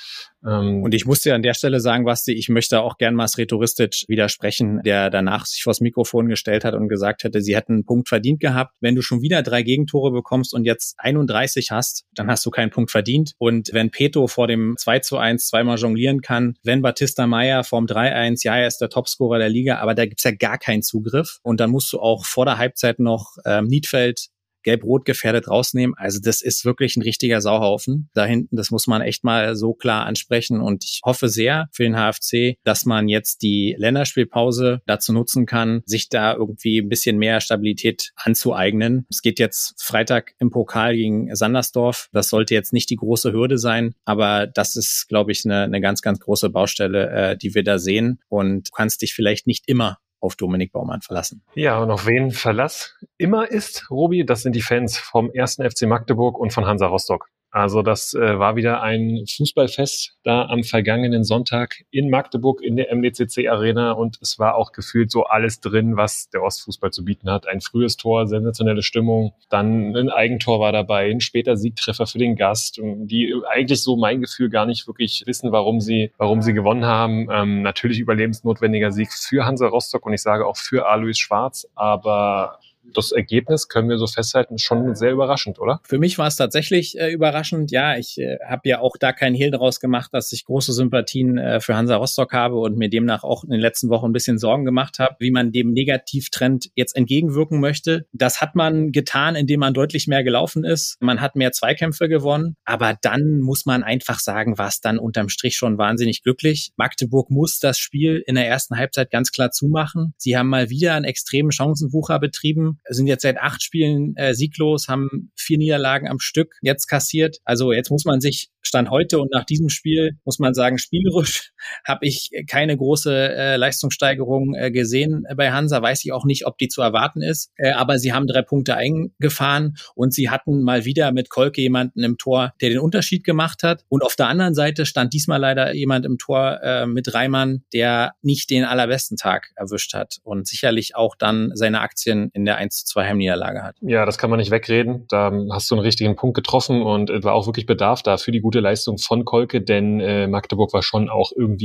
ähm, und ich muss dir an der Stelle sagen, Basti, ich möchte auch gern Mas Toristic widersprechen, der danach sich vors Mikrofon gestellt hat und gesagt hätte, sie hätten einen Punkt verdient gehabt. Wenn du schon wieder drei Gegentore bekommst und jetzt 31 hast, dann hast du keinen Punkt verdient. Und wenn Peto vor dem 2 zu 1 zweimal jonglieren kann, wenn Batista Meyer vorm 3-1, ja, er ist der Topscorer der Liga, aber da gibt's ja gar keinen Zugriff. Und dann musst du auch vor der Halbzeit noch ähm, Niedfeld gelb-rot gefährdet rausnehmen. Also das ist wirklich ein richtiger Sauhaufen da hinten. Das muss man echt mal so klar ansprechen. Und ich hoffe sehr für den HFC, dass man jetzt die Länderspielpause dazu nutzen kann, sich da irgendwie ein bisschen mehr Stabilität anzueignen. Es geht jetzt Freitag im Pokal gegen Sandersdorf. Das sollte jetzt nicht die große Hürde sein, aber das ist, glaube ich, eine, eine ganz, ganz große Baustelle, äh, die wir da sehen. Und du kannst dich vielleicht nicht immer auf Dominik Baumann verlassen. Ja, und auf wen Verlass immer ist, Robi, das sind die Fans vom ersten FC Magdeburg und von Hansa Rostock. Also das äh, war wieder ein Fußballfest da am vergangenen Sonntag in Magdeburg in der MDCC Arena und es war auch gefühlt so alles drin, was der Ostfußball zu bieten hat. Ein frühes Tor, sensationelle Stimmung, dann ein Eigentor war dabei, ein später Siegtreffer für den Gast, die eigentlich so mein Gefühl gar nicht wirklich wissen, warum sie, warum sie gewonnen haben. Ähm, natürlich überlebensnotwendiger Sieg für Hansa Rostock und ich sage auch für Alois Schwarz, aber das Ergebnis können wir so festhalten, schon sehr überraschend, oder? Für mich war es tatsächlich äh, überraschend. Ja, ich äh, habe ja auch da keinen Hehl daraus gemacht, dass ich große Sympathien äh, für Hansa Rostock habe und mir demnach auch in den letzten Wochen ein bisschen Sorgen gemacht habe, wie man dem Negativtrend jetzt entgegenwirken möchte. Das hat man getan, indem man deutlich mehr gelaufen ist. Man hat mehr Zweikämpfe gewonnen, aber dann muss man einfach sagen, war es dann unterm Strich schon wahnsinnig glücklich. Magdeburg muss das Spiel in der ersten Halbzeit ganz klar zumachen. Sie haben mal wieder einen extremen Chancenwucher betrieben sind jetzt seit acht Spielen äh, sieglos, haben vier Niederlagen am Stück jetzt kassiert. Also jetzt muss man sich Stand heute und nach diesem Spiel muss man sagen, spielerisch habe ich keine große äh, Leistungssteigerung äh, gesehen bei Hansa. Weiß ich auch nicht, ob die zu erwarten ist. Äh, aber sie haben drei Punkte eingefahren und sie hatten mal wieder mit Kolke jemanden im Tor, der den Unterschied gemacht hat. Und auf der anderen Seite stand diesmal leider jemand im Tor äh, mit Reimann, der nicht den allerbesten Tag erwischt hat und sicherlich auch dann seine Aktien in der 1 zu 2 Heimniederlage hat. Ja, das kann man nicht wegreden. Da hast du einen richtigen Punkt getroffen und es war auch wirklich Bedarf da für die gute gute Leistung von Kolke, denn äh, Magdeburg war schon auch irgendwie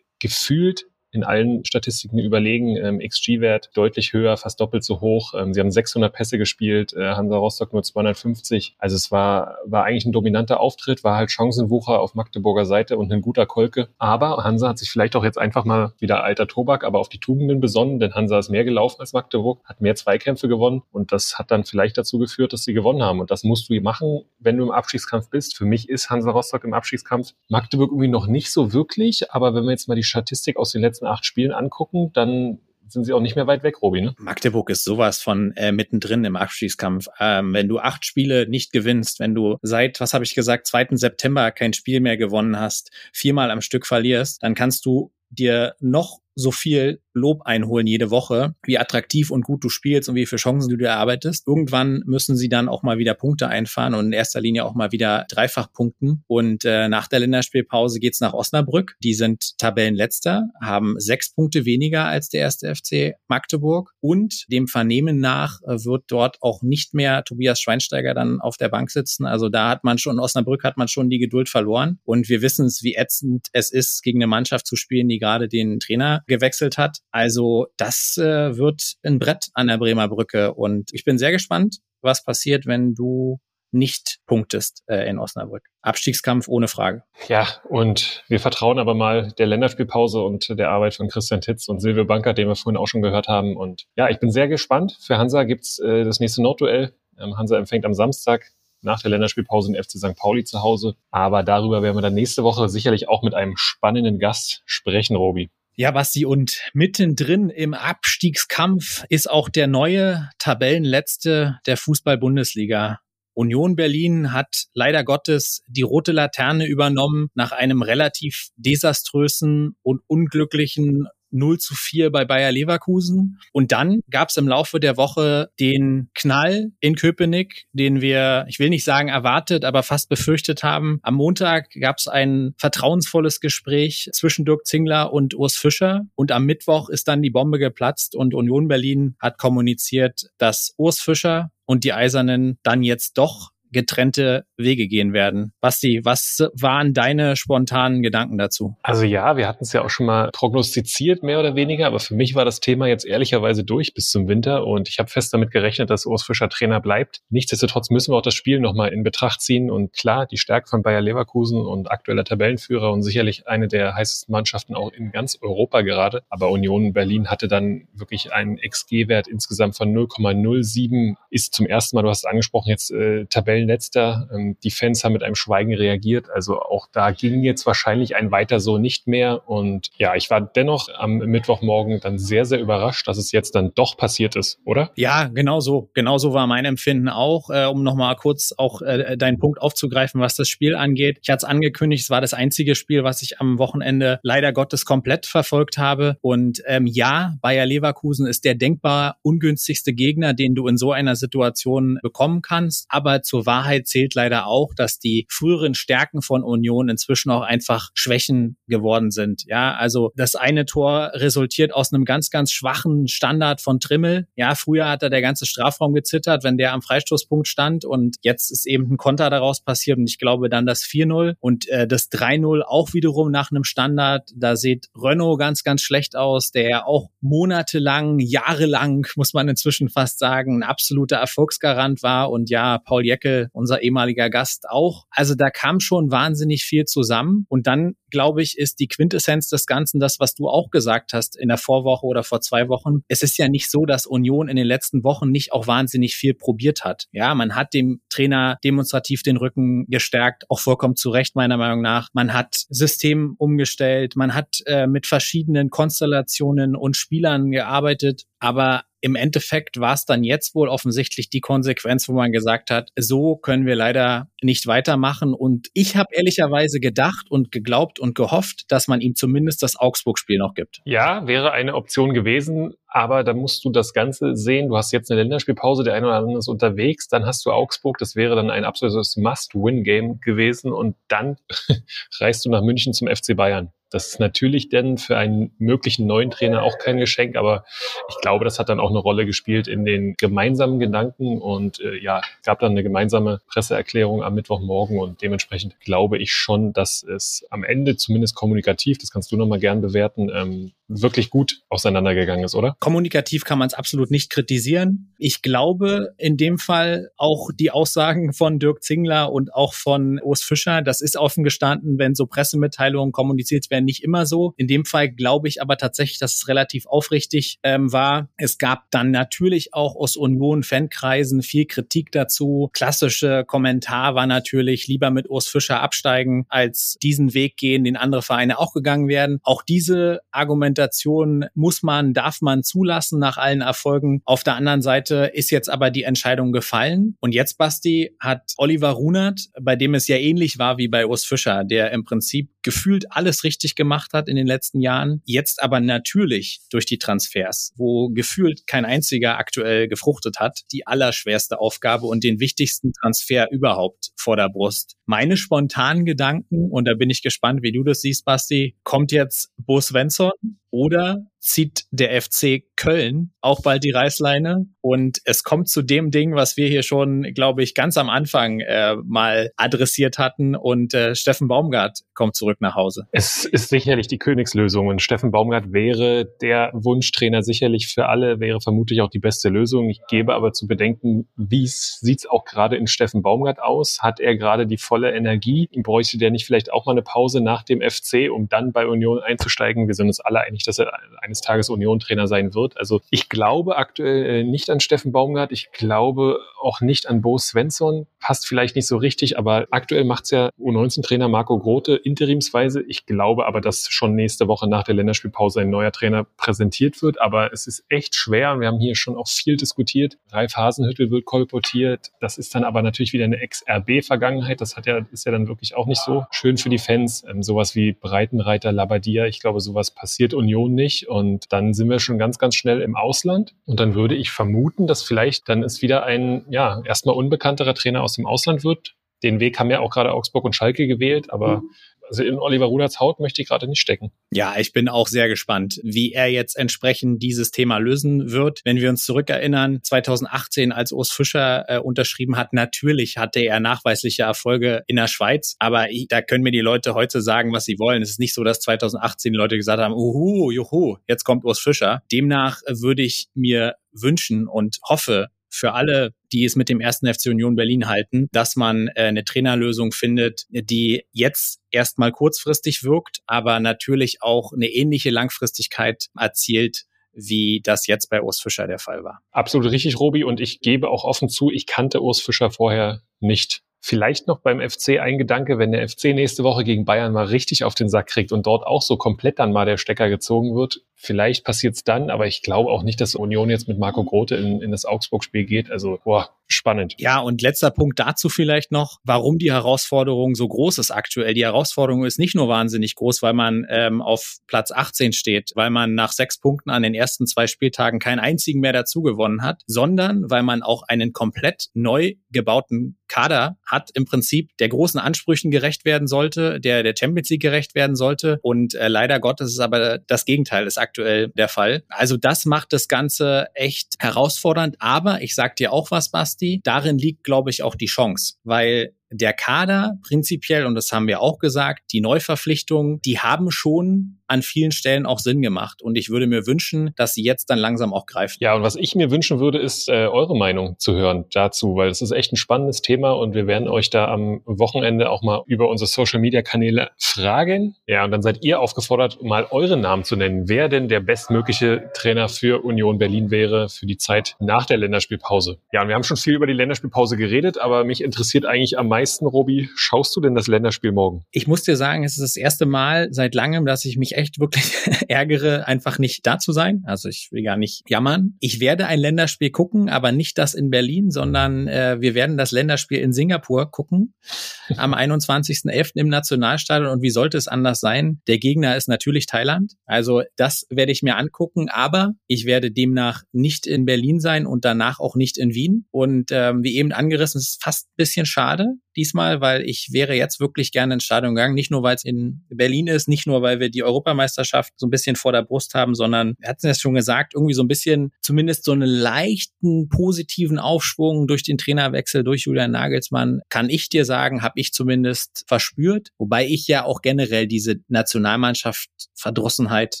gefühlt in allen Statistiken überlegen. Ähm, XG-Wert deutlich höher, fast doppelt so hoch. Ähm, sie haben 600 Pässe gespielt, äh, Hansa Rostock nur 250. Also es war, war eigentlich ein dominanter Auftritt, war halt Chancenwucher auf Magdeburger Seite und ein guter Kolke. Aber Hansa hat sich vielleicht auch jetzt einfach mal wieder alter Tobak, aber auf die Tugenden besonnen, denn Hansa ist mehr gelaufen als Magdeburg, hat mehr Zweikämpfe gewonnen und das hat dann vielleicht dazu geführt, dass sie gewonnen haben. Und das musst du machen, wenn du im Abstiegskampf bist. Für mich ist Hansa Rostock im Abstiegskampf. Magdeburg irgendwie noch nicht so wirklich, aber wenn wir jetzt mal die Statistik aus den letzten letzten acht Spielen angucken, dann sind sie auch nicht mehr weit weg, Robi. Ne? Magdeburg ist sowas von äh, mittendrin im Abschießkampf. Ähm, wenn du acht Spiele nicht gewinnst, wenn du seit, was habe ich gesagt, 2. September kein Spiel mehr gewonnen hast, viermal am Stück verlierst, dann kannst du dir noch so viel Lob einholen jede Woche, wie attraktiv und gut du spielst und wie viele Chancen du dir erarbeitest. Irgendwann müssen sie dann auch mal wieder Punkte einfahren und in erster Linie auch mal wieder dreifach punkten. Und äh, nach der Länderspielpause geht's nach Osnabrück. Die sind Tabellenletzter, haben sechs Punkte weniger als der erste FC Magdeburg. Und dem Vernehmen nach äh, wird dort auch nicht mehr Tobias Schweinsteiger dann auf der Bank sitzen. Also da hat man schon, in Osnabrück hat man schon die Geduld verloren. Und wir wissen es, wie ätzend es ist, gegen eine Mannschaft zu spielen, die gerade den Trainer gewechselt hat. Also das äh, wird ein Brett an der Bremer Brücke und ich bin sehr gespannt, was passiert, wenn du nicht punktest äh, in Osnabrück. Abstiegskampf ohne Frage. Ja, und wir vertrauen aber mal der Länderspielpause und der Arbeit von Christian Titz und Silvio Banker, den wir vorhin auch schon gehört haben. Und ja, ich bin sehr gespannt. Für Hansa gibt's äh, das nächste Nordduell. Ähm, Hansa empfängt am Samstag nach der Länderspielpause den FC St. Pauli zu Hause. Aber darüber werden wir dann nächste Woche sicherlich auch mit einem spannenden Gast sprechen, Robi. Ja, Basti, und mittendrin im Abstiegskampf ist auch der neue Tabellenletzte der Fußball-Bundesliga. Union Berlin hat leider Gottes die rote Laterne übernommen nach einem relativ desaströsen und unglücklichen 0 zu 4 bei Bayer Leverkusen. Und dann gab es im Laufe der Woche den Knall in Köpenick, den wir, ich will nicht sagen erwartet, aber fast befürchtet haben. Am Montag gab es ein vertrauensvolles Gespräch zwischen Dirk Zingler und Urs Fischer. Und am Mittwoch ist dann die Bombe geplatzt und Union Berlin hat kommuniziert, dass Urs Fischer und die Eisernen dann jetzt doch getrennte Wege gehen werden. Basti, was waren deine spontanen Gedanken dazu? Also ja, wir hatten es ja auch schon mal prognostiziert, mehr oder weniger, aber für mich war das Thema jetzt ehrlicherweise durch bis zum Winter und ich habe fest damit gerechnet, dass Urs Fischer Trainer bleibt. Nichtsdestotrotz müssen wir auch das Spiel nochmal in Betracht ziehen und klar, die Stärke von Bayer Leverkusen und aktueller Tabellenführer und sicherlich eine der heißesten Mannschaften auch in ganz Europa gerade. Aber Union Berlin hatte dann wirklich einen XG-Wert insgesamt von 0,07, ist zum ersten Mal, du hast es angesprochen, jetzt äh, Tabellen Tabellenletzter. Ähm, die Fans haben mit einem Schweigen reagiert. Also auch da ging jetzt wahrscheinlich ein weiter so nicht mehr. Und ja, ich war dennoch am Mittwochmorgen dann sehr, sehr überrascht, dass es jetzt dann doch passiert ist, oder? Ja, genau so. Genau so war mein Empfinden auch. Äh, um nochmal kurz auch äh, deinen Punkt aufzugreifen, was das Spiel angeht. Ich hatte es angekündigt, es war das einzige Spiel, was ich am Wochenende leider Gottes komplett verfolgt habe. Und ähm, ja, Bayer Leverkusen ist der denkbar ungünstigste Gegner, den du in so einer Situation bekommen kannst. Aber zur Wahl Wahrheit zählt leider auch, dass die früheren Stärken von Union inzwischen auch einfach Schwächen geworden sind. Ja, also das eine Tor resultiert aus einem ganz, ganz schwachen Standard von Trimmel. Ja, früher hat er der ganze Strafraum gezittert, wenn der am Freistoßpunkt stand und jetzt ist eben ein Konter daraus passiert und ich glaube dann das 4-0 und äh, das 3-0 auch wiederum nach einem Standard. Da sieht Renault ganz, ganz schlecht aus, der ja auch monatelang, jahrelang, muss man inzwischen fast sagen, ein absoluter Erfolgsgarant war und ja, Paul Unser ehemaliger Gast auch. Also da kam schon wahnsinnig viel zusammen und dann glaube ich, ist die Quintessenz des Ganzen das, was du auch gesagt hast in der Vorwoche oder vor zwei Wochen. Es ist ja nicht so, dass Union in den letzten Wochen nicht auch wahnsinnig viel probiert hat. Ja, man hat dem Trainer demonstrativ den Rücken gestärkt, auch vollkommen zu Recht meiner Meinung nach. Man hat System umgestellt, man hat äh, mit verschiedenen Konstellationen und Spielern gearbeitet, aber im Endeffekt war es dann jetzt wohl offensichtlich die Konsequenz, wo man gesagt hat, so können wir leider nicht weitermachen. Und ich habe ehrlicherweise gedacht und geglaubt und gehofft, dass man ihm zumindest das Augsburg-Spiel noch gibt. Ja, wäre eine Option gewesen, aber da musst du das Ganze sehen. Du hast jetzt eine Länderspielpause, der eine oder andere ist unterwegs, dann hast du Augsburg, das wäre dann ein absolutes Must-Win-Game gewesen und dann reist du nach München zum FC Bayern. Das ist natürlich dann für einen möglichen neuen Trainer auch kein Geschenk, aber ich glaube, das hat dann auch eine Rolle gespielt in den gemeinsamen Gedanken und äh, ja, gab dann eine gemeinsame Presseerklärung am Mittwochmorgen und dementsprechend glaube ich schon, dass es am Ende zumindest kommunikativ, das kannst du nochmal gern bewerten, ähm, wirklich gut auseinandergegangen ist, oder? Kommunikativ kann man es absolut nicht kritisieren. Ich glaube in dem Fall auch die Aussagen von Dirk Zingler und auch von Urs Fischer, das ist offen gestanden, wenn so Pressemitteilungen kommuniziert werden, nicht immer so. In dem Fall glaube ich aber tatsächlich, dass es relativ aufrichtig ähm, war. Es gab dann natürlich auch aus Union-Fankreisen viel Kritik dazu. Klassische Kommentar war natürlich lieber mit Urs Fischer absteigen, als diesen Weg gehen, den andere Vereine auch gegangen werden. Auch diese Argumentation muss man, darf man zulassen nach allen Erfolgen. Auf der anderen Seite ist jetzt aber die Entscheidung gefallen. Und jetzt, Basti, hat Oliver Runert, bei dem es ja ähnlich war wie bei Urs Fischer, der im Prinzip gefühlt alles richtig gemacht hat in den letzten Jahren. Jetzt aber natürlich durch die Transfers, wo gefühlt kein einziger aktuell gefruchtet hat, die allerschwerste Aufgabe und den wichtigsten Transfer überhaupt vor der Brust. Meine spontanen Gedanken, und da bin ich gespannt, wie du das siehst, Basti, kommt jetzt Bo Svensson oder zieht der FC Köln auch bald die Reißleine. Und es kommt zu dem Ding, was wir hier schon, glaube ich, ganz am Anfang äh, mal adressiert hatten. Und äh, Steffen Baumgart kommt zurück nach Hause. Es ist sicherlich die Königslösung. Und Steffen Baumgart wäre der Wunschtrainer sicherlich für alle, wäre vermutlich auch die beste Lösung. Ich gebe aber zu bedenken, wie sieht es auch gerade in Steffen Baumgart aus? Hat er gerade die volle Energie? Bräuchte der nicht vielleicht auch mal eine Pause nach dem FC, um dann bei Union einzusteigen? Wir sind uns alle einig, dass er eines Tages Union-Trainer sein wird. Also ich glaube aktuell äh, nicht an Steffen Baumgart. Ich glaube auch nicht an Bo Svensson. Passt vielleicht nicht so richtig, aber aktuell macht es ja U19-Trainer Marco Grote interimsweise. Ich glaube aber, dass schon nächste Woche nach der Länderspielpause ein neuer Trainer präsentiert wird. Aber es ist echt schwer. Wir haben hier schon auch viel diskutiert. Ralf Hasenhüttel wird kolportiert. Das ist dann aber natürlich wieder eine Ex-RB-Vergangenheit. Das hat ja, ist ja dann wirklich auch nicht so schön für die Fans. Ähm, sowas wie Breitenreiter, Labadia. Ich glaube, sowas passiert Union nicht. Und dann sind wir schon ganz, ganz schnell im Ausland. Und dann würde ich vermuten, dass vielleicht dann es wieder ein, ja, erstmal unbekannterer Trainer aus dem Ausland wird. Den Weg haben ja auch gerade Augsburg und Schalke gewählt, aber mhm also in Oliver Ruderts Haut möchte ich gerade nicht stecken. Ja, ich bin auch sehr gespannt, wie er jetzt entsprechend dieses Thema lösen wird. Wenn wir uns zurückerinnern, 2018, als Urs Fischer äh, unterschrieben hat, natürlich hatte er nachweisliche Erfolge in der Schweiz, aber da können mir die Leute heute sagen, was sie wollen. Es ist nicht so, dass 2018 die Leute gesagt haben, uhu, juhu, jetzt kommt Urs Fischer. Demnach würde ich mir wünschen und hoffe, für alle, die es mit dem ersten FC Union Berlin halten, dass man äh, eine Trainerlösung findet, die jetzt erstmal kurzfristig wirkt, aber natürlich auch eine ähnliche Langfristigkeit erzielt, wie das jetzt bei Urs Fischer der Fall war. Absolut richtig, Robi. Und ich gebe auch offen zu, ich kannte Urs Fischer vorher nicht. Vielleicht noch beim FC ein Gedanke, wenn der FC nächste Woche gegen Bayern mal richtig auf den Sack kriegt und dort auch so komplett dann mal der Stecker gezogen wird. Vielleicht passiert es dann, aber ich glaube auch nicht, dass Union jetzt mit Marco Grote in, in das Augsburg-Spiel geht. Also, boah, spannend. Ja, und letzter Punkt dazu vielleicht noch, warum die Herausforderung so groß ist aktuell. Die Herausforderung ist nicht nur wahnsinnig groß, weil man ähm, auf Platz 18 steht, weil man nach sechs Punkten an den ersten zwei Spieltagen keinen einzigen mehr dazu gewonnen hat, sondern weil man auch einen komplett neu gebauten Kader hat, im Prinzip der großen Ansprüchen gerecht werden sollte, der der Champions League gerecht werden sollte. Und äh, leider Gottes ist aber das Gegenteil ist aktuell der Fall. Also das macht das Ganze echt herausfordernd. Aber ich sag dir auch was, Basti, darin liegt, glaube ich, auch die Chance, weil der Kader prinzipiell, und das haben wir auch gesagt, die Neuverpflichtungen, die haben schon an vielen Stellen auch Sinn gemacht. Und ich würde mir wünschen, dass sie jetzt dann langsam auch greifen. Ja, und was ich mir wünschen würde, ist äh, eure Meinung zu hören dazu, weil es ist echt ein spannendes Thema und wir werden euch da am Wochenende auch mal über unsere Social-Media-Kanäle fragen. Ja, und dann seid ihr aufgefordert, mal eure Namen zu nennen, wer denn der bestmögliche Trainer für Union Berlin wäre für die Zeit nach der Länderspielpause. Ja, und wir haben schon viel über die Länderspielpause geredet, aber mich interessiert eigentlich am meisten, Robi, schaust du denn das Länderspiel morgen? Ich muss dir sagen, es ist das erste Mal seit langem, dass ich mich echt wirklich ärgere, einfach nicht da zu sein. Also ich will gar nicht jammern. Ich werde ein Länderspiel gucken, aber nicht das in Berlin, sondern äh, wir werden das Länderspiel in Singapur gucken am 21.11. im Nationalstadion. Und wie sollte es anders sein? Der Gegner ist natürlich Thailand. Also das werde ich mir angucken, aber ich werde demnach nicht in Berlin sein und danach auch nicht in Wien. Und ähm, wie eben angerissen, ist fast ein bisschen schade, diesmal, weil ich wäre jetzt wirklich gerne ins Stadion gegangen. Nicht nur, weil es in Berlin ist, nicht nur, weil wir die Europameisterschaft so ein bisschen vor der Brust haben, sondern wir hatten es schon gesagt, irgendwie so ein bisschen zumindest so einen leichten positiven Aufschwung durch den Trainerwechsel, durch Julian Nagelsmann, kann ich dir sagen, habe ich zumindest verspürt. Wobei ich ja auch generell diese Nationalmannschaft Verdrossenheit,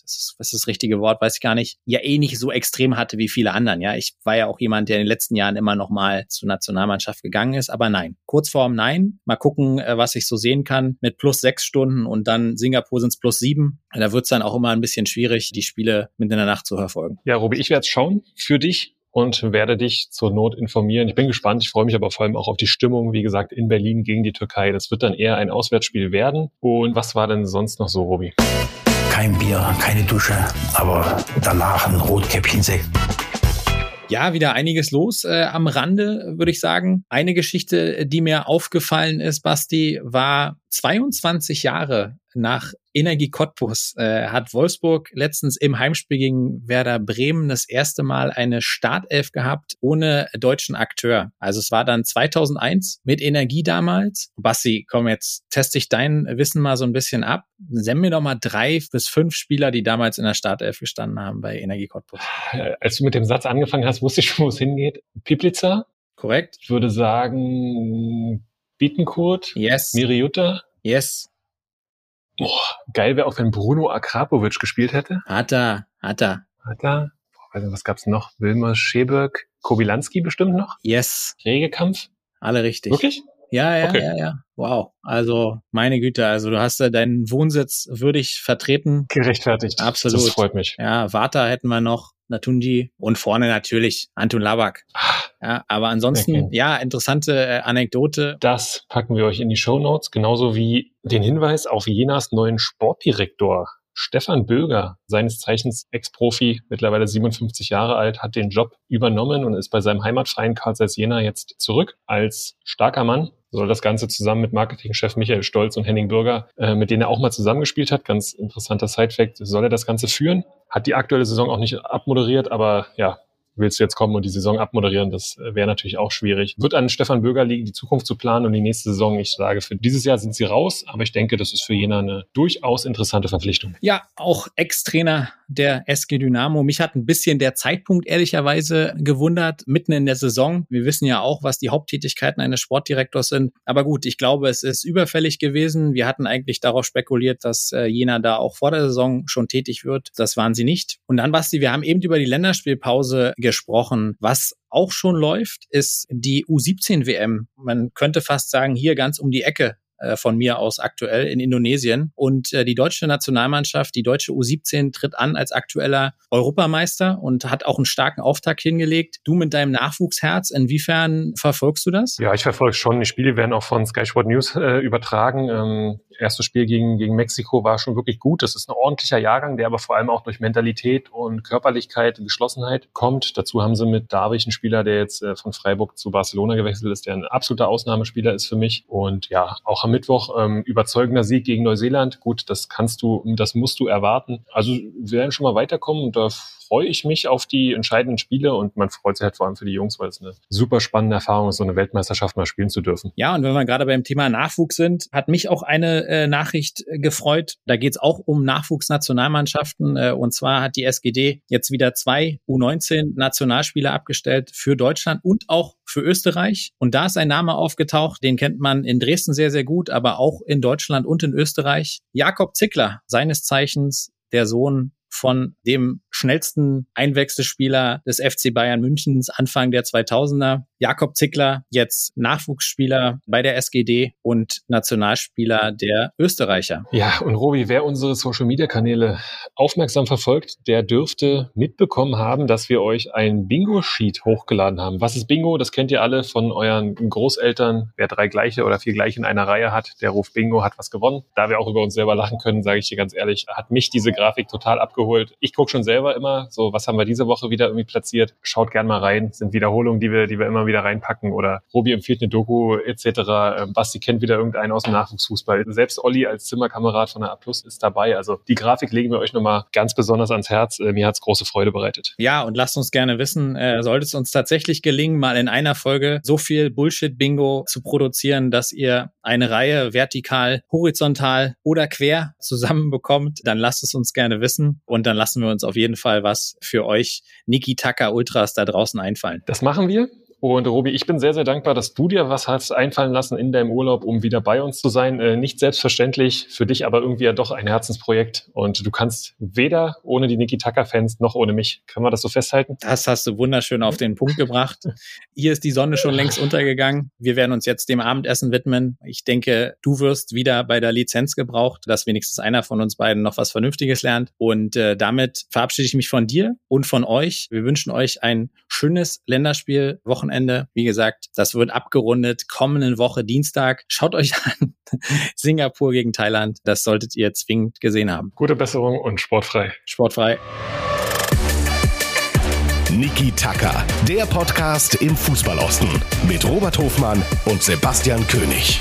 das ist, das richtige Wort, weiß ich gar nicht, ja eh nicht so extrem hatte wie viele anderen. Ja, ich war ja auch jemand, der in den letzten Jahren immer noch mal zur Nationalmannschaft gegangen ist, aber nein, Kurzform nein. Mal gucken, äh, was ich so sehen kann mit plus sechs Stunden und dann Singapur sind es plus sieben. Da wird es dann auch immer ein bisschen schwierig, die Spiele mitten in der Nacht zu verfolgen. Ja, Robi, ich werde es schauen für dich und werde dich zur Not informieren. Ich bin gespannt. Ich freue mich aber vor allem auch auf die Stimmung, wie gesagt, in Berlin gegen die Türkei. Das wird dann eher ein Auswärtsspiel werden. Und was war denn sonst noch so, Robi? Kein Bier, keine Dusche, aber danach ein Rotkäppchensekt. Ja, wieder einiges los äh, am Rande, würde ich sagen. Eine Geschichte, die mir aufgefallen ist, Basti, war 22 Jahre nach Energie Cottbus äh, hat Wolfsburg letztens im Heimspiel gegen Werder Bremen das erste Mal eine Startelf gehabt ohne deutschen Akteur. Also es war dann 2001 mit Energie damals. Basti, komm jetzt, teste ich dein Wissen mal so ein bisschen ab. Send mir doch mal drei bis fünf Spieler, die damals in der Startelf gestanden haben bei Energie Cottbus. Als du mit dem Satz angefangen hast, wusste ich schon, wo es hingeht. Piplica. Korrekt. Ich würde sagen Bietenkurt. Yes. Miriutta. Yes. Boah, geil wäre auch, wenn Bruno Akrapovic gespielt hätte. Hat er, hat er. Hat er? Boah, nicht, was gab's noch? Wilmer Scheberg, Kobilanski bestimmt noch? Yes. Regekampf? Alle richtig. Wirklich? Ja, ja, Okay. ja, ja. Wow. Also, meine Güte, also du hast da deinen Wohnsitz würdig vertreten. Gerechtfertigt. Absolut. Das freut mich. Ja, Vata hätten wir noch, Natunji und vorne natürlich Anton Labak. Ja, aber ansonsten, Okay. ja, interessante äh, Anekdote. Das packen wir euch in die Show Notes, genauso wie den Hinweis auf Jenas neuen Sportdirektor. Stefan Böger, seines Zeichens Ex-Profi, mittlerweile 57 Jahre alt, hat den Job übernommen und ist bei seinem Heimatverein Karl Jena jetzt zurück als starker Mann. Soll das Ganze zusammen mit Marketingchef Michael Stolz und Henning Bürger, äh, mit denen er auch mal zusammengespielt hat, ganz interessanter Sidefact, soll er das Ganze führen. Hat die aktuelle Saison auch nicht abmoderiert, aber ja, willst du jetzt kommen und die Saison abmoderieren, das äh, wäre natürlich auch schwierig. Wird an Stefan Bürger liegen, die Zukunft zu planen und die nächste Saison, ich sage, für dieses Jahr sind sie raus, aber ich denke, das ist für Jena eine durchaus interessante Verpflichtung. Ja, auch Ex-Trainer der SG Dynamo. Mich hat ein bisschen der Zeitpunkt ehrlicherweise gewundert, mitten in der Saison. Wir wissen ja auch, was die Haupttätigkeiten eines Sportdirektors sind. Aber gut, ich glaube, es ist überfällig gewesen. Wir hatten eigentlich darauf spekuliert, dass äh, Jena da auch vor der Saison schon tätig wird. Das waren sie nicht. Und dann, Basti, wir haben eben über die Länderspielpause gesprochen. Was auch schon läuft, ist die U17 WM. Man könnte fast sagen, hier ganz um die Ecke von mir aus aktuell in Indonesien. Und äh, die deutsche Nationalmannschaft, die deutsche U17 tritt an als aktueller Europameister und hat auch einen starken Auftakt hingelegt. Du mit deinem Nachwuchsherz, inwiefern verfolgst du das? Ja, ich verfolge schon. Die Spiele werden auch von Sky Sport News äh, übertragen. Ähm, erstes Spiel gegen, gegen Mexiko war schon wirklich gut. Das ist ein ordentlicher Jahrgang, der aber vor allem auch durch Mentalität und Körperlichkeit und Geschlossenheit kommt. Dazu haben sie mit Darwig einen Spieler, der jetzt äh, von Freiburg zu Barcelona gewechselt ist, der ein absoluter Ausnahmespieler ist für mich. Und ja, auch am Mittwoch ähm, überzeugender Sieg gegen Neuseeland. Gut, das kannst du, das musst du erwarten. Also wir werden schon mal weiterkommen und da freue ich mich auf die entscheidenden Spiele und man freut sich halt vor allem für die Jungs, weil es eine super spannende Erfahrung ist, so eine Weltmeisterschaft mal spielen zu dürfen. Ja, und wenn wir gerade beim Thema Nachwuchs sind, hat mich auch eine äh, Nachricht äh, gefreut. Da geht es auch um Nachwuchsnationalmannschaften äh, und zwar hat die SGD jetzt wieder zwei U19-Nationalspieler abgestellt für Deutschland und auch für Österreich. Und da ist ein Name aufgetaucht, den kennt man in Dresden sehr, sehr gut, aber auch in Deutschland und in Österreich. Jakob Zickler, seines Zeichens der Sohn von dem schnellsten Einwechselspieler des FC Bayern Münchens Anfang der 2000er. Jakob Zickler, jetzt Nachwuchsspieler bei der SGD und Nationalspieler der Österreicher. Ja, und Robi, wer unsere Social-Media-Kanäle aufmerksam verfolgt, der dürfte mitbekommen haben, dass wir euch ein Bingo-Sheet hochgeladen haben. Was ist Bingo? Das kennt ihr alle von euren Großeltern. Wer drei gleiche oder vier gleiche in einer Reihe hat, der ruft Bingo, hat was gewonnen. Da wir auch über uns selber lachen können, sage ich dir ganz ehrlich, hat mich diese Grafik total abgeholt. Ich gucke schon selber immer, so was haben wir diese Woche wieder irgendwie platziert. Schaut gern mal rein. Das sind Wiederholungen, die wir, die wir immer wieder wieder reinpacken oder Robi empfiehlt eine Doku etc. Ähm, Basti kennt wieder irgendeinen aus dem Nachwuchsfußball. Selbst Olli als Zimmerkamerad von der A Plus ist dabei. Also die Grafik legen wir euch nochmal ganz besonders ans Herz. Äh, mir hat's große Freude bereitet. Ja, und lasst uns gerne wissen, äh, sollte es uns tatsächlich gelingen, mal in einer Folge so viel Bullshit-Bingo zu produzieren, dass ihr eine Reihe vertikal, horizontal oder quer zusammenbekommt, dann lasst es uns gerne wissen und dann lassen wir uns auf jeden Fall was für euch Niki Taka Ultras da draußen einfallen. Das machen wir. Und Robi, ich bin sehr, sehr dankbar, dass du dir was hast einfallen lassen in deinem Urlaub, um wieder bei uns zu sein. Äh, nicht selbstverständlich, für dich aber irgendwie ja doch ein Herzensprojekt. Und du kannst weder ohne die Niki Tucker-Fans noch ohne mich. Können wir das so festhalten? Das hast du wunderschön auf den Punkt gebracht. Hier ist die Sonne schon längst untergegangen. Wir werden uns jetzt dem Abendessen widmen. Ich denke, du wirst wieder bei der Lizenz gebraucht, dass wenigstens einer von uns beiden noch was Vernünftiges lernt. Und äh, damit verabschiede ich mich von dir und von euch. Wir wünschen euch ein schönes Länderspiel-Wochenende Wochenende. Wie gesagt, das wird abgerundet kommenden Woche Dienstag. Schaut euch an. Singapur gegen Thailand. Das solltet ihr zwingend gesehen haben. Gute Besserung und sportfrei. Sportfrei. Niki Tacker, der Podcast im Fußballosten mit Robert Hofmann und Sebastian König.